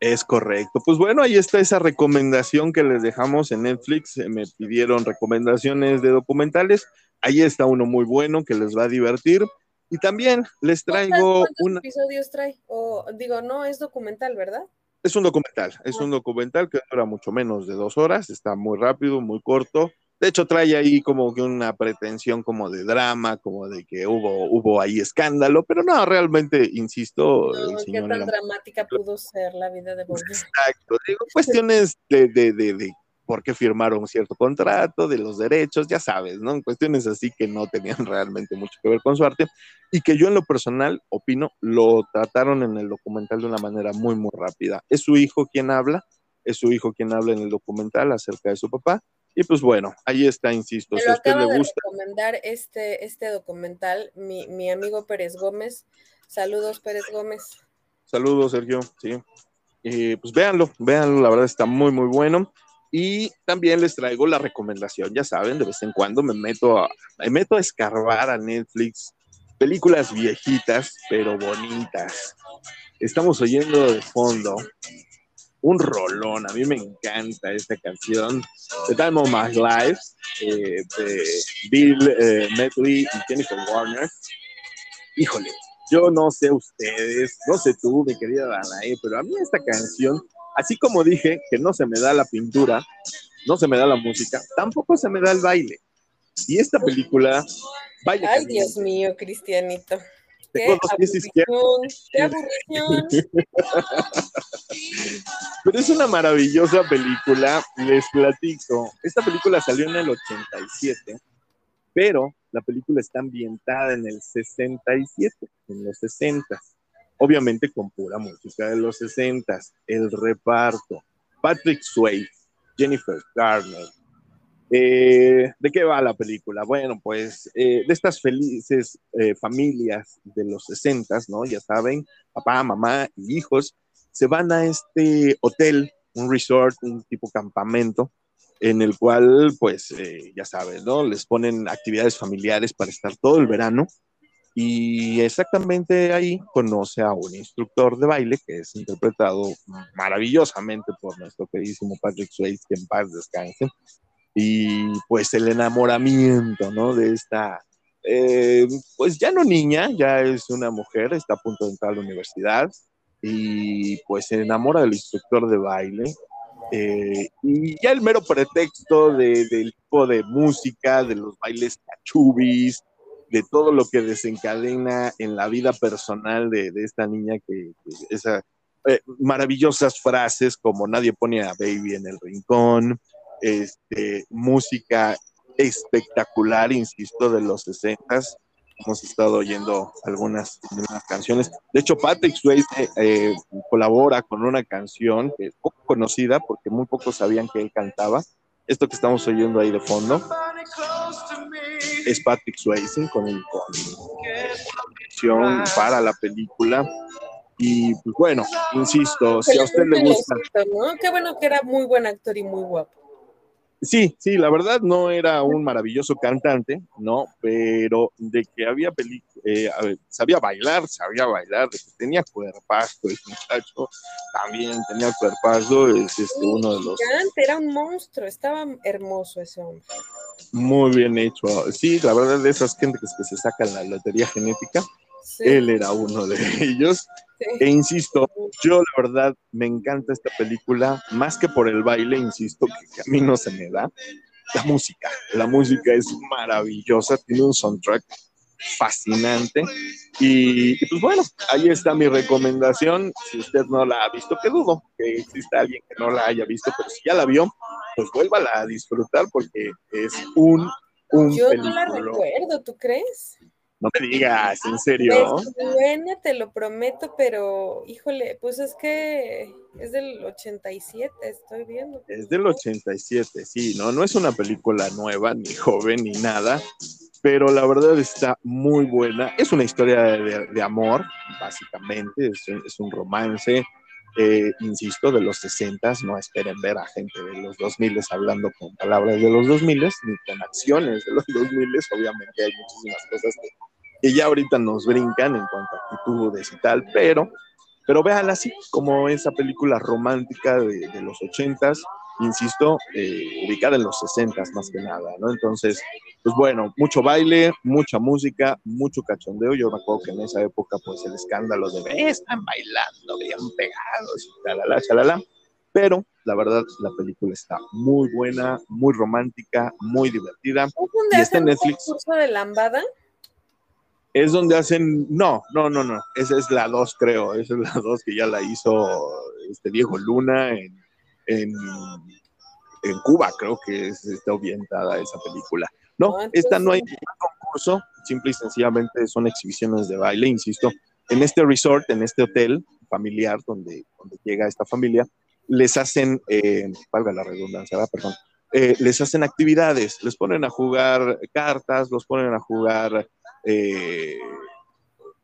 S1: Es correcto. Pues bueno, ahí está esa recomendación que les dejamos en Netflix. Me pidieron recomendaciones de documentales. Ahí está uno muy bueno que les va a divertir. Y también les traigo
S2: ¿Cuántos episodios trae? O digo, no es documental, ¿verdad?
S1: Es un documental, es un documental que dura mucho menos de dos horas, está muy rápido, muy corto. De hecho, trae ahí como que una pretensión como de drama, como de que hubo, hubo ahí escándalo, pero no, realmente, insisto.
S2: No, qué tan dramática pudo ser la vida de Bob.
S1: Exacto, digo, cuestiones de, de, de, por qué firmaron cierto contrato, de los derechos, ya sabes, ¿no? Cuestiones así que no tenían realmente mucho que ver con su arte y que yo en lo personal, opino, lo trataron en el documental de una manera muy, muy rápida. Es su hijo quien habla, es su hijo quien habla en el documental acerca de su papá. Y pues bueno, ahí está, insisto.
S2: si a usted le gusta. De recomendar este, este documental, mi, mi amigo Pérez Gómez. Saludos, Pérez Gómez.
S1: Saludos, Sergio. Sí. pues véanlo, véanlo, la verdad está muy, muy bueno. Y también les traigo la recomendación, ya saben, de vez en cuando me meto a, me meto a escarbar a Netflix películas viejitas, pero bonitas. Estamos oyendo de fondo un rolón, a mí me encanta esta canción, The Time of My Life, eh, de Bill eh, Medley y Jennifer Warner. Híjole, yo no sé ustedes, no sé tú, mi querida Danae, pero a mí esta canción, así como dije que no se me da la pintura, no se me da la música, tampoco se me da el baile. Y esta película,
S2: vaya. Ay, Dios mío, Cristianito. Qué aburrición, qué aburrición.
S1: Pero es una maravillosa película, les platico. Esta película salió en el 87, pero la película está ambientada en el 67, en los 60. Obviamente con pura música de los 60. El reparto. Patrick Swayze, Jennifer Garner. Eh, ¿De qué va la película? Bueno, pues eh, de estas felices eh, familias de los 60, ¿no? Ya saben, papá, mamá y hijos se van a este hotel, un resort, un tipo campamento, en el cual, pues, ya sabes, ¿no? Les ponen actividades familiares para estar todo el verano. Y exactamente ahí conoce a un instructor de baile que es interpretado maravillosamente por nuestro queridísimo Patrick Swayze, que en paz descanse. Y pues el enamoramiento, ¿no? De esta, eh, pues ya no niña, ya es una mujer, está a punto de entrar a la universidad y pues se enamora del instructor de baile eh, y ya el mero pretexto de, del tipo de música, de los bailes cachubis, de todo lo que desencadena en la vida personal de, esta niña, que, esas eh, maravillosas frases como nadie pone a Baby en el rincón, este, música espectacular, insisto, de los 60 hemos estado oyendo algunas, canciones. De hecho, Patrick Swayze eh, colabora con una canción que es poco conocida porque muy pocos sabían que él cantaba. Esto que estamos oyendo ahí de fondo es Patrick Swayze con, con canción para la película. Y pues bueno, insisto, si a usted le gusta.
S2: Qué bueno que era muy buen actor y muy guapo.
S1: Sí, sí, la verdad no era un maravilloso cantante, ¿no? Pero de que había película, eh, sabía bailar, sabía bailar, de que tenía cuerpazo, ese muchacho también tenía cuerpazo, es este, uno de los...
S2: Era un monstruo, estaba hermoso ese hombre.
S1: Muy bien hecho, sí, la verdad de esas gente que se sacan la lotería genética, él era uno de ellos. E insisto, yo la verdad me encanta esta película, más que por el baile, insisto, que a mí no se me da. La música, la música es maravillosa, tiene un soundtrack fascinante. Y, pues bueno, ahí está mi recomendación. Si usted no la ha visto, que dudo que exista alguien que no la haya visto, pero si ya la vio, pues vuélvala a disfrutar porque es un... un
S2: Yo no la recuerdo, ¿tú crees?
S1: No te digas, en serio.
S2: buena, te lo prometo, pero híjole, pues es que es del 87, estoy viendo.
S1: Es del 87, sí, no, no es una película nueva, ni joven, ni nada, pero la verdad está muy buena. Es una historia de, amor, básicamente, es, un romance, eh, insisto, de los 60, no esperen ver a gente de los 2000 hablando con palabras de los 2000 ni con acciones de los 2000, obviamente hay muchísimas cosas que que ya ahorita nos brincan en cuanto a actitudes y tal, pero, pero véanla así, como esa película romántica de, de los ochentas, insisto, eh, ubicada en los sesentas más que nada, ¿no? Entonces, pues bueno, mucho baile, mucha música, mucho cachondeo. Yo me acuerdo que en esa época, pues el escándalo de, están bailando, bien pegados, y chalala, chalala. Pero la verdad, la película está muy buena, muy romántica, muy divertida.
S2: y está en Netflix. curso de lambada?
S1: Es donde hacen, no, no, no, no, esa es la 2 creo, esa es la 2 que ya la hizo este Diego Luna en, en Cuba, creo que está orientada esa película. No, esta no hay concurso, simple y sencillamente son exhibiciones de baile, insisto. En este resort, en este hotel familiar donde, donde llega esta familia, les hacen, eh, valga la redundancia, perdón, eh, les hacen actividades, les ponen a jugar cartas, los ponen a jugar eh,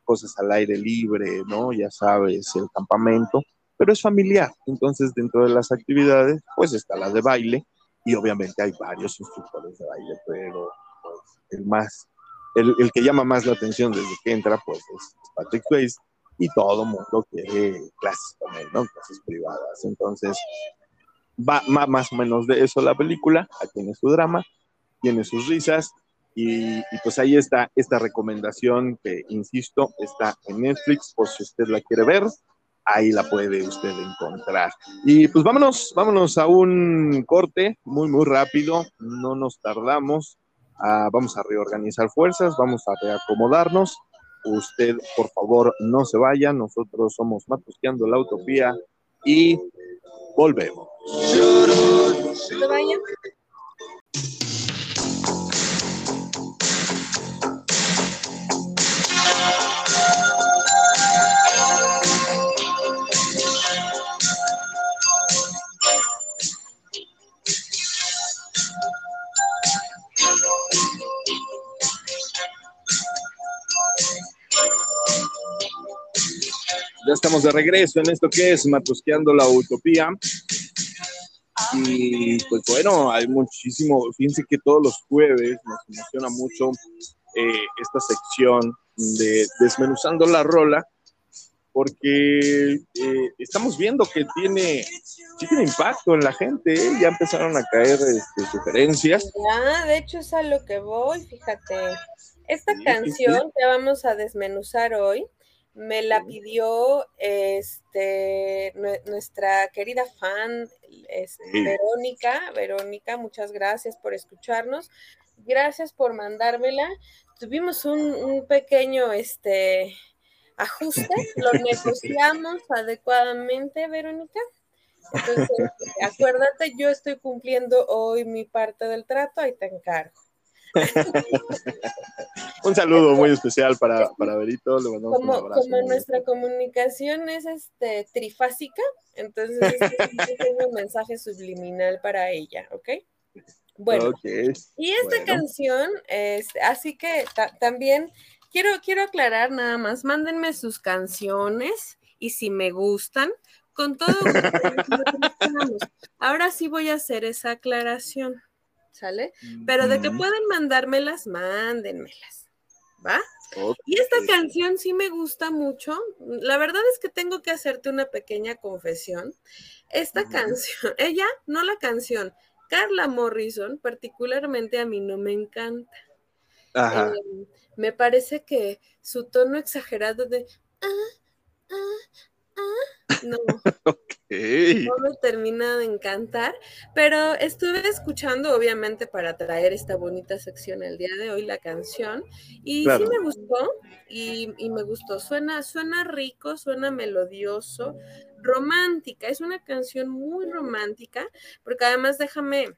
S1: cosas al aire libre, ¿no? Ya sabes, el campamento, pero es familiar. Entonces, dentro de las actividades, pues está la de baile y obviamente hay varios instructores de baile, pero pues, el más, el, el, que llama más la atención desde que entra, pues es Patrick Swayze y todo mundo quiere clases con él, ¿no? Clases privadas. Entonces, va más o menos de eso la película, aquí tiene su drama, tiene sus risas, y, pues ahí está esta recomendación que, insisto, está en Netflix, por si usted la quiere ver, ahí la puede usted encontrar. Y pues vámonos, vámonos a un corte muy, muy rápido, no nos tardamos, ah, vamos a reorganizar fuerzas, vamos a reacomodarnos. Usted, por favor, no se vaya, nosotros somos Matusqueando la Utopía y volvemos. No se Ya estamos de regreso en esto que es Matusqueando la Utopía. Y pues bueno, hay muchísimo, fíjense que todos los jueves nos emociona mucho eh, esta sección de Desmenuzando la Rola, porque eh, estamos viendo que tiene, sí tiene impacto en la gente, ¿eh? ya empezaron a caer este, sugerencias.
S2: Ya, de hecho es a lo que voy, fíjate. Esta canción que vamos a desmenuzar hoy me la pidió este, nuestra querida fan este, Verónica. Verónica, muchas gracias por escucharnos. Gracias por mandármela. Tuvimos un, pequeño este, ajuste, lo negociamos adecuadamente, Verónica. Entonces, acuérdate, yo estoy cumpliendo hoy mi parte del trato, ahí te encargo.
S1: un saludo muy especial para, para Berito. Le
S2: mandamos como, un abrazo como nuestra comunicación es este trifásica, entonces tengo un mensaje subliminal para ella, ¿ok? Bueno, y esta canción, es, así que también quiero, quiero aclarar nada más, mándenme sus canciones y si me gustan, con todo. Ahora sí voy a hacer esa aclaración. ¿Sale? Pero de que pueden mandármelas, mándenmelas, ¿va? Y esta canción sí me gusta mucho. La verdad es que tengo que hacerte una pequeña confesión. Esta canción, ella, no la canción, Carla Morrison, particularmente a mí no me encanta. Ajá. Eh, me parece que su tono exagerado de ah, ah, ah, no. No me termina de encantar, pero estuve escuchando, obviamente, para traer esta bonita sección el día de hoy, la canción, y sí me gustó, y, y, me gustó. Suena, suena rico, suena melodioso, romántica, es una canción muy romántica, porque además déjame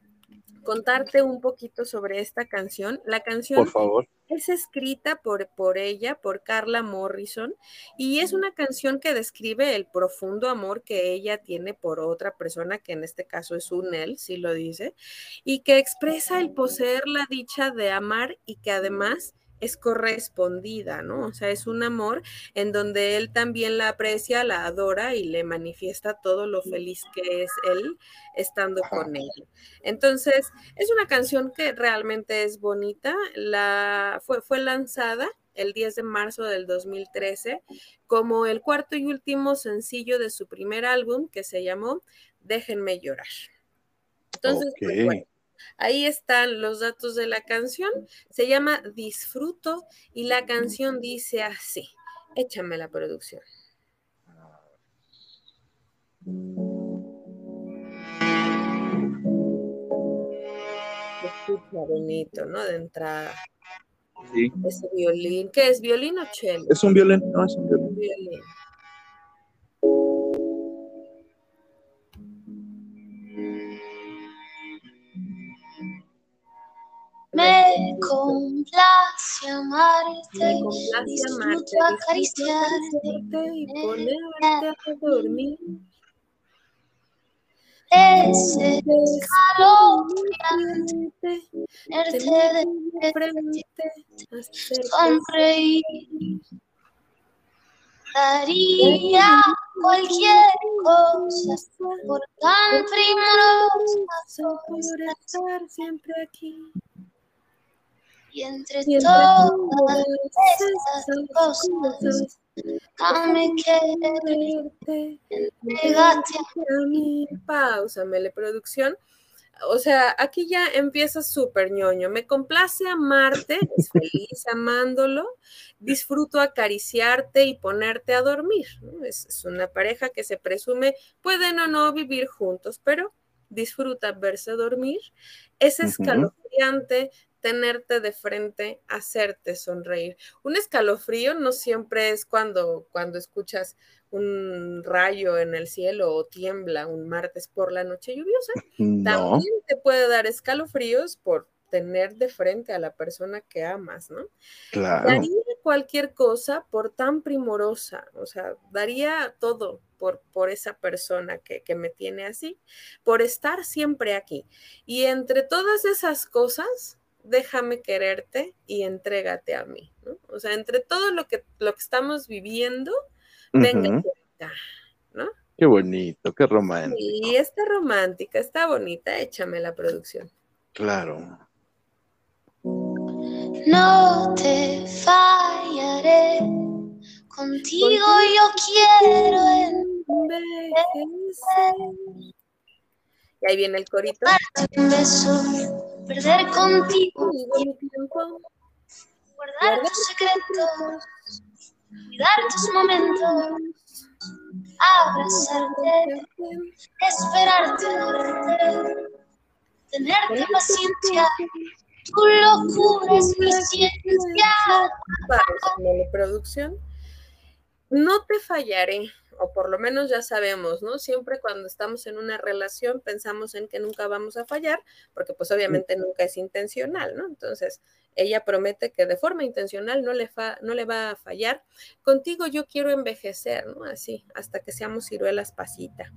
S2: contarte un poquito sobre esta canción. La canción
S1: por favor.
S2: es escrita por, por ella, por Carla Morrison, y es una canción que describe el profundo amor que ella tiene por otra persona, que en este caso es un él, si lo dice, y que expresa el poseer la dicha de amar y que además es correspondida, ¿no? O sea, es un amor en donde él también la aprecia, la adora y le manifiesta todo lo feliz que es él estando con ella. Entonces, es una canción que realmente es bonita. La, fue, fue lanzada el 10 de marzo del 2013 como el cuarto y último sencillo de su primer álbum que se llamó Déjenme llorar. Entonces, pues, bueno, Ahí están los datos de la canción. Se llama Disfruto y la canción dice así. Échame la producción. Escucha bonito, ¿no? De entrada.
S1: Sí.
S2: Ese violín. ¿Qué es? ¿Violín o cello?
S1: Es un violín, no, es un violín. violín.
S4: Me complace amarte,
S2: Me complace
S4: disfruto
S2: amarte,
S4: acariciarte,
S2: y ponerte a dormir.
S4: ese escalofriante, tenerte
S2: Tenerte
S4: de
S2: frente,
S4: sonreír. Daría cualquier cosa por tan primorosa
S2: por estar siempre aquí.
S4: Y entre
S2: Y entre
S4: todas
S2: todas
S4: estas
S2: esas
S4: cosas querer,
S2: quererte,
S4: entregate a
S2: mí. Pausa, mele producción. O sea, aquí ya empieza súper ñoño. Me complace amarte, es feliz amándolo, disfruto acariciarte y ponerte a dormir. ¿no? Es, es una pareja que se presume pueden o no vivir juntos, pero disfruta verse dormir. Es escalofriante tenerte de frente, hacerte sonreír. Un escalofrío no siempre es cuando, cuando escuchas un rayo en el cielo o tiembla un martes por la noche lluviosa.
S1: No,
S2: También te puede dar escalofríos por tener de frente a la persona que amas, ¿no?
S1: claro.
S2: Daría cualquier cosa por tan primorosa, o sea, daría todo por, por esa persona que, que me tiene así, por estar siempre aquí. Y entre todas esas cosas, déjame quererte y entrégate a mí, ¿no? O sea, entre todo lo que, lo que estamos viviendo, venga
S1: Ujú.
S2: acá, ¿no?
S1: Qué bonito, qué romántico.
S2: Y está romántica, está bonita, échame la producción.
S1: Claro.
S4: No te fallaré, contigo yo quiero
S2: Envejecer. Y ahí viene el corito.
S4: un beso, perder contigo,
S2: mi tiempo,
S4: guardar tus secretos, cuidar tus momentos, abrazarte, esperarte, tenerte paciencia. Tu locura es mi ciencia.
S2: Mele producción. No te fallaré, o por lo menos ya sabemos, ¿no? Siempre cuando estamos en una relación pensamos en que nunca vamos a fallar, porque pues obviamente nunca es intencional, ¿no? Entonces, ella promete que de forma intencional no le, fa- no le va a fallar. Contigo yo quiero envejecer, ¿no? Así, hasta que seamos ciruelas pasita.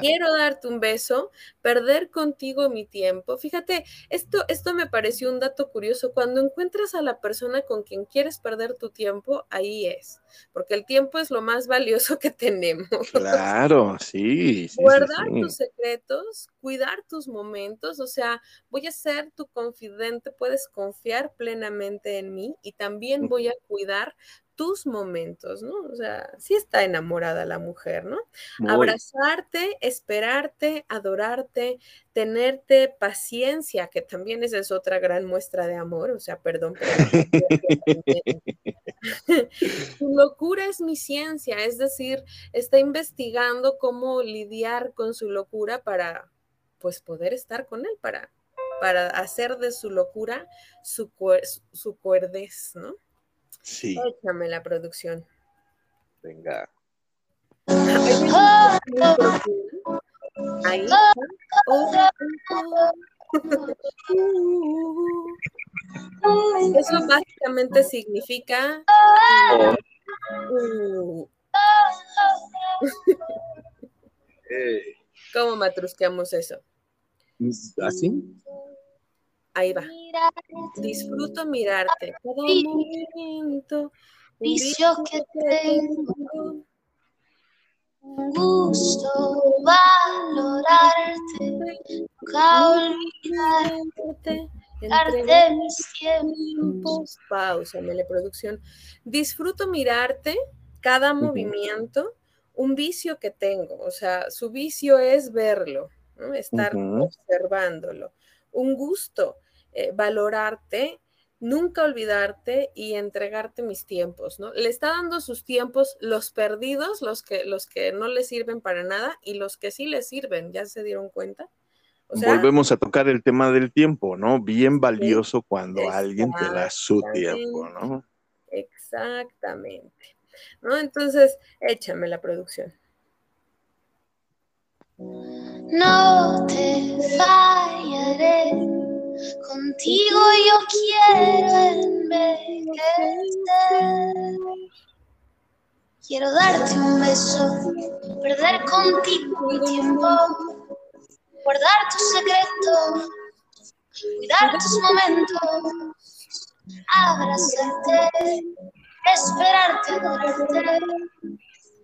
S2: Quiero darte un beso, perder contigo mi tiempo. Fíjate, esto, esto me pareció un dato curioso. Cuando encuentras a la persona con quien quieres perder tu tiempo, ahí es, porque el tiempo es lo más valioso que tenemos.
S1: Claro, sí. sí, sí,
S2: Guardar
S1: sí.
S2: tus secretos, cuidar tus momentos, o sea, voy a ser tu confidente, puedes confiar plenamente en mí y también voy a cuidar tus momentos, ¿no? O sea, sí está enamorada la mujer, ¿no?
S1: Muy.
S2: abrazarte, esperarte, adorarte, tenerte paciencia, que también esa es otra gran muestra de amor, o sea, perdón, pero tu locura es mi ciencia, es decir, está investigando cómo lidiar con su locura para, pues, poder estar con él, para, para hacer de su locura su, cuer- su cuerdez, ¿no?
S1: Sí,
S2: Échame la producción.
S1: venga.
S2: Ahí. Eso básicamente significa. uh, ¿Cómo matrusqueamos eso?
S1: ¿Así?
S2: Ahí va. Disfruto mirarte. Cada movimiento. un
S4: vicio que tengo. un gusto valorarte, nunca olvidarte, darte mis tiempos.
S2: Pausa, mele producción. Disfruto mirarte, cada movimiento, un vicio que tengo. O sea, su vicio es verlo, ¿no? estar observándolo. Un gusto, eh, valorarte, nunca olvidarte y entregarte mis tiempos, ¿no? Le está dando sus tiempos, los perdidos, los que, los que no le sirven para nada y los que sí le sirven, ¿ya se dieron cuenta? O sea,
S1: Volvemos a tocar el tema del tiempo, ¿no? Bien valioso cuando alguien te da su tiempo, ¿no?
S2: Exactamente. ¿No? Entonces, échame la producción.
S4: No te fallaré, Contigo yo quiero envejecer. Quiero darte un beso, perder contigo mi tiempo, guardar tus secretos, cuidar tus momentos, abrazarte, esperarte, adorarte,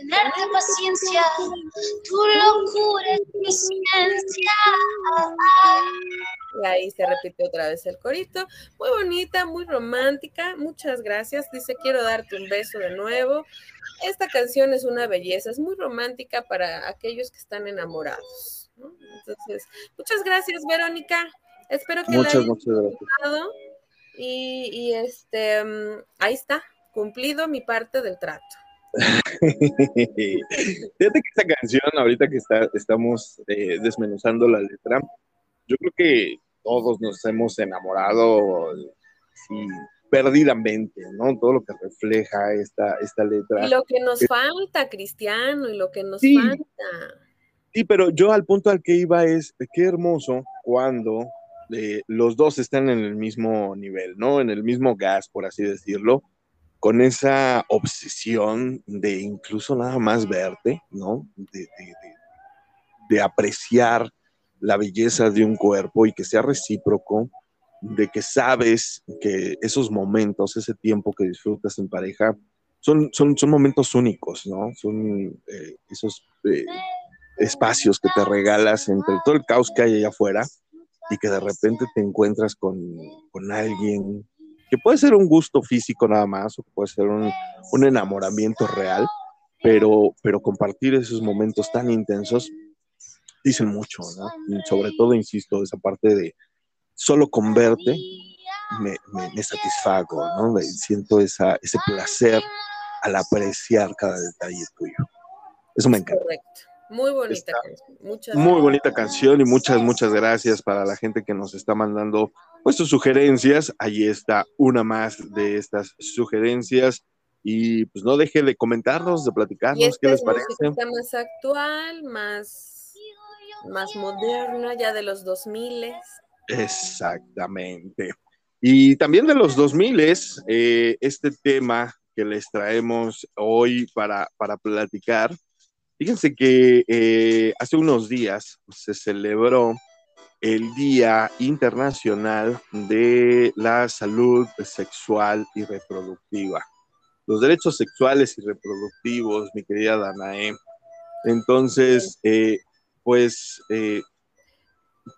S4: tenerte paciencia, tu locura es mi ciencia.
S2: Y ahí se repite otra vez el corito. Muy bonita, muy romántica. Muchas gracias. Dice, quiero darte un beso de nuevo. Esta canción es una belleza, es muy romántica para aquellos que están enamorados. ¿no? Entonces, muchas gracias, Verónica. Espero que
S1: Muchas,
S2: la hayas
S1: muchas gracias.
S2: gustado. Y, y, este, mm, ahí está, cumplido mi parte del trato.
S1: Fíjate que esta canción, ahorita que está, estamos eh, desmenuzando la letra, yo creo que todos nos hemos enamorado sí, perdidamente, ¿no? Todo lo que refleja esta, esta letra.
S2: Y lo que nos falta, Cristiano, y lo que nos
S1: Sí.
S2: falta.
S1: Sí, pero yo al punto al que iba es, qué hermoso cuando eh, los dos están en el mismo nivel, ¿no? En el mismo gas, por así decirlo, con esa obsesión de incluso nada más verte, ¿no? De, de- de- apreciar la belleza de un cuerpo y que sea recíproco, de que sabes que esos momentos, ese tiempo que disfrutas en pareja, son, son, son momentos únicos, ¿no? Son eh, esos... eh, espacios que te regalas entre todo el caos que hay allá afuera y que de repente te encuentras con, con alguien que puede ser un gusto físico nada más o puede ser un, un enamoramiento real, pero, pero compartir esos momentos tan intensos dicen mucho, ¿no? Y sobre todo, insisto, esa parte de solo con verte me, me, me satisfago, ¿no? Me siento esa, ese placer al apreciar cada detalle tuyo. Eso me encanta.
S2: Correcto. Muy bonita
S1: Está
S2: canción. Muchas
S1: Muy bonita canción y muchas, muchas gracias para la gente que nos está mandando pues sus sugerencias. Ahí está una más de estas sugerencias. Y pues no deje de comentarnos, de platicarnos
S2: esta
S1: qué les
S2: es
S1: parece.
S2: música más actual, más, más moderna, ya de los 2000
S1: Exactamente. Y también de los 2000 eh, este tema que les traemos hoy para, para platicar. Fíjense que eh, hace unos días se celebró el Día Internacional de la Salud Sexual y Reproductiva. Los derechos sexuales y reproductivos, mi querida Danae. Entonces, eh, pues, eh,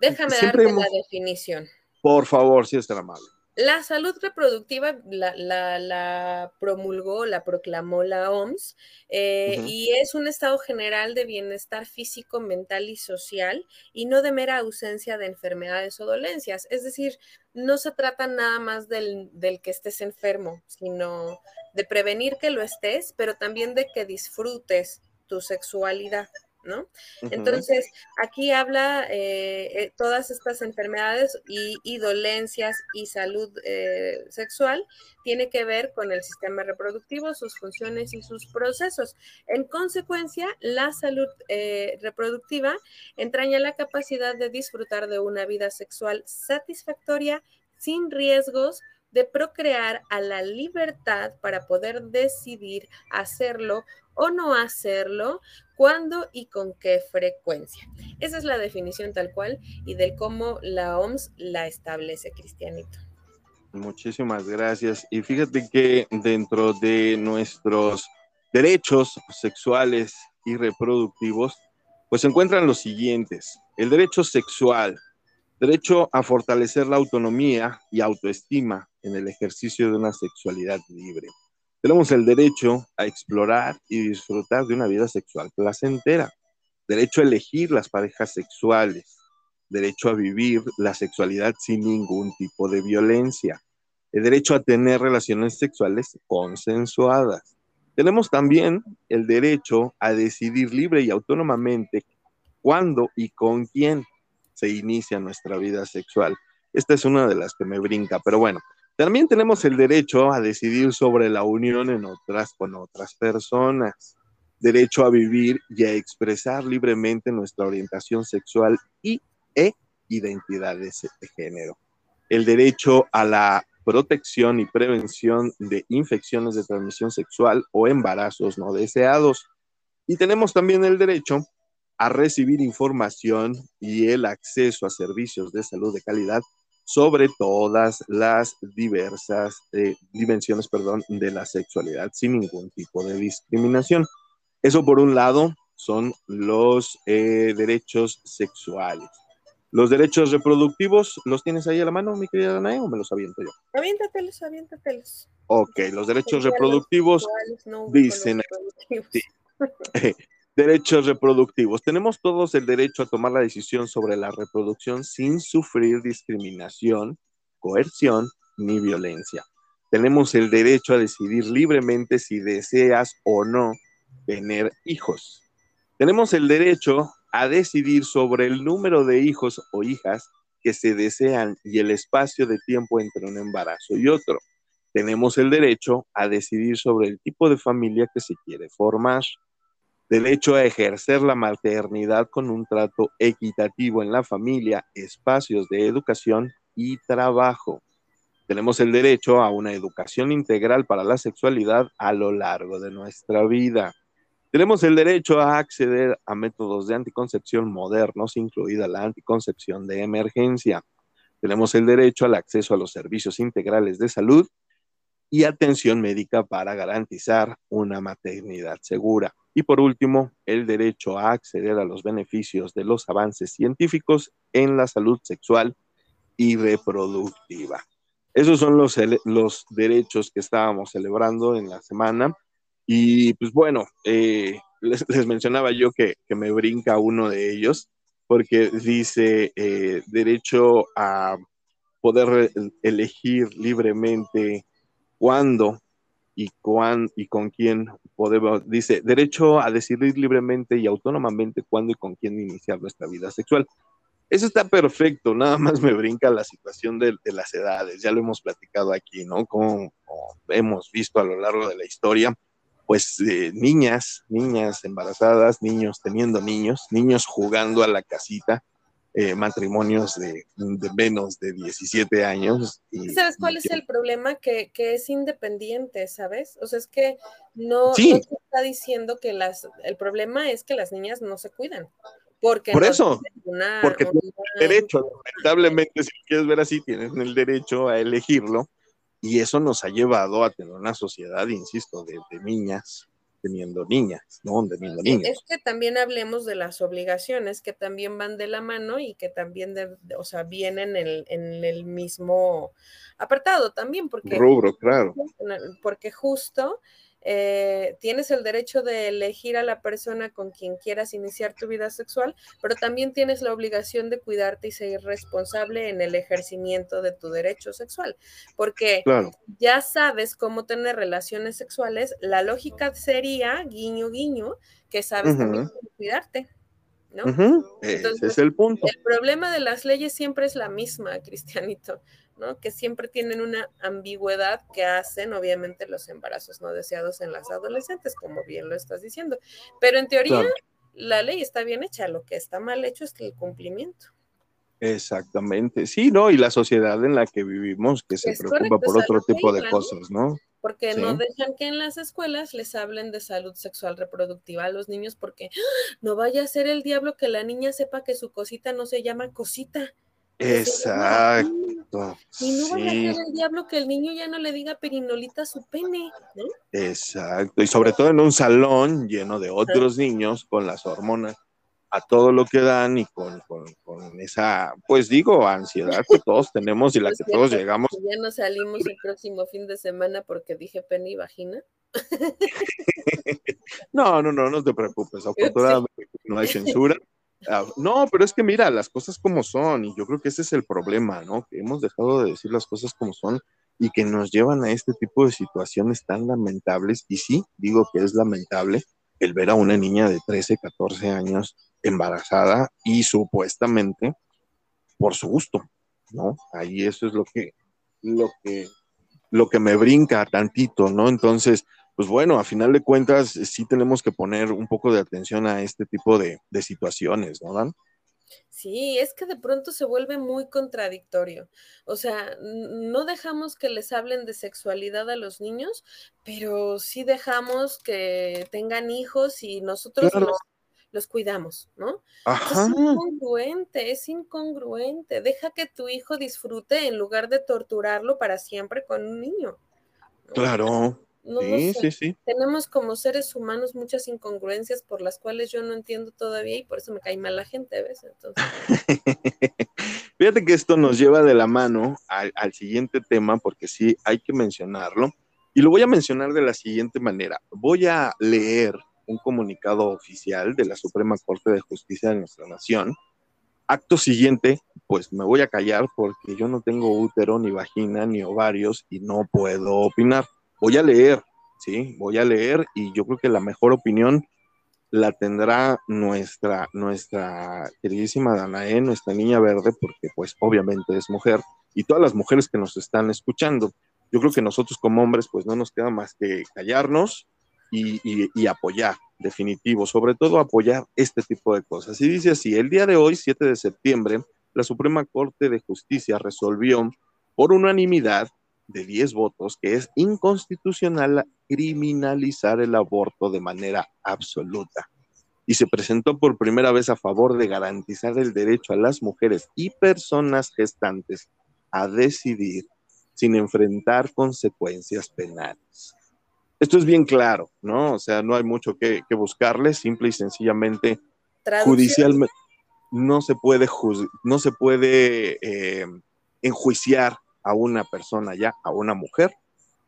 S2: Déjame darte
S1: hemos-
S2: la definición.
S1: por favor, si es tan amable.
S2: La salud reproductiva la, la- la promulgó, la proclamó la OMS, eh, y es un estado general de bienestar físico, mental y social, y no de mera ausencia de enfermedades o dolencias. Es decir, no se trata nada más del, del que estés enfermo, sino de prevenir que lo estés, pero también de que disfrutes tu sexualidad. ¿No? Entonces, aquí habla eh, eh, todas estas enfermedades y, y dolencias y salud eh, sexual tiene que ver con el sistema reproductivo, sus funciones y sus procesos. En consecuencia, la salud reproductiva entraña la capacidad de disfrutar de una vida sexual satisfactoria, sin riesgos, de procrear a la libertad para poder decidir hacerlo o no hacerlo, cuándo y con qué frecuencia. Esa es la definición tal cual y del cómo la OMS la establece, Cristianito.
S1: Muchísimas gracias. Y fíjate que dentro de nuestros derechos sexuales y reproductivos, pues se encuentran los siguientes. El derecho sexual, derecho a fortalecer la autonomía y autoestima en el ejercicio de una sexualidad libre. Tenemos el derecho a explorar y disfrutar de una vida sexual placentera, derecho a elegir las parejas sexuales, derecho a vivir la sexualidad sin ningún tipo de violencia, el derecho a tener relaciones sexuales consensuadas, Tenemos también el derecho a decidir libre y autónomamente cuándo y con quién se inicia nuestra vida sexual. Esta es una de las que me brinca, pero bueno, también tenemos el derecho a decidir sobre la unión en otras con otras personas, derecho a vivir y a expresar libremente nuestra orientación sexual y e identidad de género, el derecho a la protección y prevención de infecciones de transmisión sexual o embarazos no deseados. Y tenemos también el derecho a recibir información y el acceso a servicios de salud de calidad sobre todas las diversas eh, dimensiones perdón, de la sexualidad sin ningún tipo de discriminación. Eso por un lado son los eh, derechos sexuales. Los derechos reproductivos, ¿los tienes ahí a la mano, mi querida Danae, o me los aviento yo?
S2: Aviéntatelos, aviéntatelos.
S1: Ok, los derechos reproductivos dicen... derechos reproductivos. Tenemos todos el derecho a tomar la decisión sobre la reproducción sin sufrir discriminación, coerción ni violencia. Tenemos el derecho a decidir libremente si deseas o no tener hijos. Tenemos el derecho a decidir sobre el número de hijos o hijas que se desean y el espacio de tiempo entre un embarazo y otro. Tenemos el derecho a decidir sobre el tipo de familia que se quiere formar. Derecho a ejercer la maternidad con un trato equitativo en la familia, espacios de educación y trabajo. Tenemos el derecho a una educación integral para la sexualidad a lo largo de nuestra vida. Tenemos el derecho a acceder a métodos de anticoncepción modernos, incluida la anticoncepción de emergencia. Tenemos el derecho al acceso a los servicios integrales de salud y atención médica para garantizar una maternidad segura. Y por último, el derecho a acceder a los beneficios de los avances científicos en la salud sexual y reproductiva. Esos son los, los derechos que estábamos celebrando en la semana. Y pues bueno, eh, les, mencionaba yo que, me brinca uno de ellos, porque dice eh, derecho a poder elegir libremente cuándo y, con quién podemos, dice, derecho a decidir libremente y autónomamente cuándo y con quién iniciar nuestra vida sexual. Eso está perfecto, nada más me brinca la situación de, las edades, ya lo hemos platicado aquí, ¿no? como hemos visto a lo largo de la historia, pues eh, niñas, niñas embarazadas, niños teniendo niños, niños jugando a la casita, eh, matrimonios de, menos de 17 años.
S2: ¿Sabes cuál es el problema? Que, es independiente, ¿sabes? O sea, es que no, se está diciendo que las, el problema es que las niñas no se cuidan. Porque
S1: Por eso, porque tienen derecho, lamentablemente, si quieres ver así, tienen el derecho a elegirlo y eso nos ha llevado a tener una sociedad, insisto, de, niñas teniendo niñas, ¿no? Teniendo niños.
S2: Es que también hablemos de las obligaciones que también van de la mano y que también, de, o sea, vienen en, en el mismo apartado también, porque...
S1: Rubro, claro.
S2: Porque justo eh, tienes el derecho de elegir a la persona con quien quieras iniciar tu vida sexual, pero también tienes la obligación de cuidarte y ser responsable en el ejercimiento de tu derecho sexual, porque ya sabes cómo tener relaciones sexuales, la lógica sería, guiño, guiño, que sabes también cómo cuidarte. ¿no?
S1: Ese es el punto.
S2: El problema de las leyes siempre es la misma, Cristianito que siempre tienen una ambigüedad que hacen, obviamente, los embarazos no deseados en las adolescentes, como bien lo estás diciendo. Pero en teoría, la ley está bien hecha, lo que está mal hecho es el cumplimiento.
S1: Exactamente, sí, ¿no? Y la sociedad en la que vivimos que se preocupa por otro tipo de cosas, ¿no?
S2: Porque no dejan que en las escuelas les hablen de salud sexual reproductiva a los niños porque ¡ah! no vaya a ser el diablo que la niña sepa que su cosita no se llama cosita,
S1: Exacto.
S2: Y no vaya a ser el diablo que el niño ya no le diga perinolita a su pene, ¿no?
S1: Exacto. Y sobre todo en un salón lleno de otros niños con las hormonas a todo lo que dan y con, esa, pues digo, ansiedad que todos tenemos y la que todos llegamos.
S2: Ya no salimos el próximo fin de semana porque dije pene y vagina.
S1: no, no, no, no te preocupes. Afortunadamente no hay censura. Ah, no, pero es que mira, las cosas como son, y yo creo que ese es el problema, ¿no? Que hemos dejado de decir las cosas como son, y que nos llevan a este tipo de situaciones tan lamentables. Y sí, digo que es lamentable el ver a una niña de 13, 14 años embarazada y supuestamente por su gusto, ¿no? Ahí eso es lo que, lo que, lo que me brinca tantito, ¿no? Entonces, pues bueno, a final de cuentas sí tenemos que poner un poco de atención a este tipo de, de situaciones, ¿no, Dan?
S2: Sí, es que de pronto se vuelve muy contradictorio. O sea, no dejamos que les hablen de sexualidad a los niños, pero sí dejamos que tengan hijos y nosotros los, cuidamos, ¿no? Es incongruente, es incongruente. Deja que tu hijo disfrute en lugar de torturarlo para siempre con un niño.
S1: Claro sí, sí, sí.
S2: Tenemos como seres humanos muchas incongruencias por las cuales yo no entiendo todavía y por eso me cae mal la gente a veces.
S1: Fíjate que esto nos lleva de la mano al, al, siguiente tema, porque sí hay que mencionarlo. Y lo voy a mencionar de la siguiente manera. Voy a leer un comunicado oficial de la Suprema Corte de Justicia de nuestra nación. Acto siguiente, pues me voy a callar porque yo no tengo útero, ni vagina, ni ovarios y no puedo opinar voy a leer, ¿sí? Voy a leer y yo creo que la mejor opinión la tendrá nuestra, nuestra queridísima Danae, nuestra niña verde, porque pues obviamente es mujer, y todas las mujeres que nos están escuchando. Yo creo que nosotros como hombres pues no nos queda más que callarnos y, y apoyar, definitivo, sobre todo apoyar este tipo de cosas. Y dice así, el día de hoy, 7 de septiembre, la Suprema Corte de Justicia resolvió por unanimidad de 10 votos que es inconstitucional criminalizar el aborto de manera absoluta. Y se presentó por primera vez a favor de garantizar el derecho a las mujeres y personas gestantes a decidir sin enfrentar consecuencias penales. Esto es bien claro, ¿no? O sea, no hay mucho que, buscarle, simple y sencillamente judicialmente no se puede, no se puede eh, enjuiciar a una persona ya, a una mujer,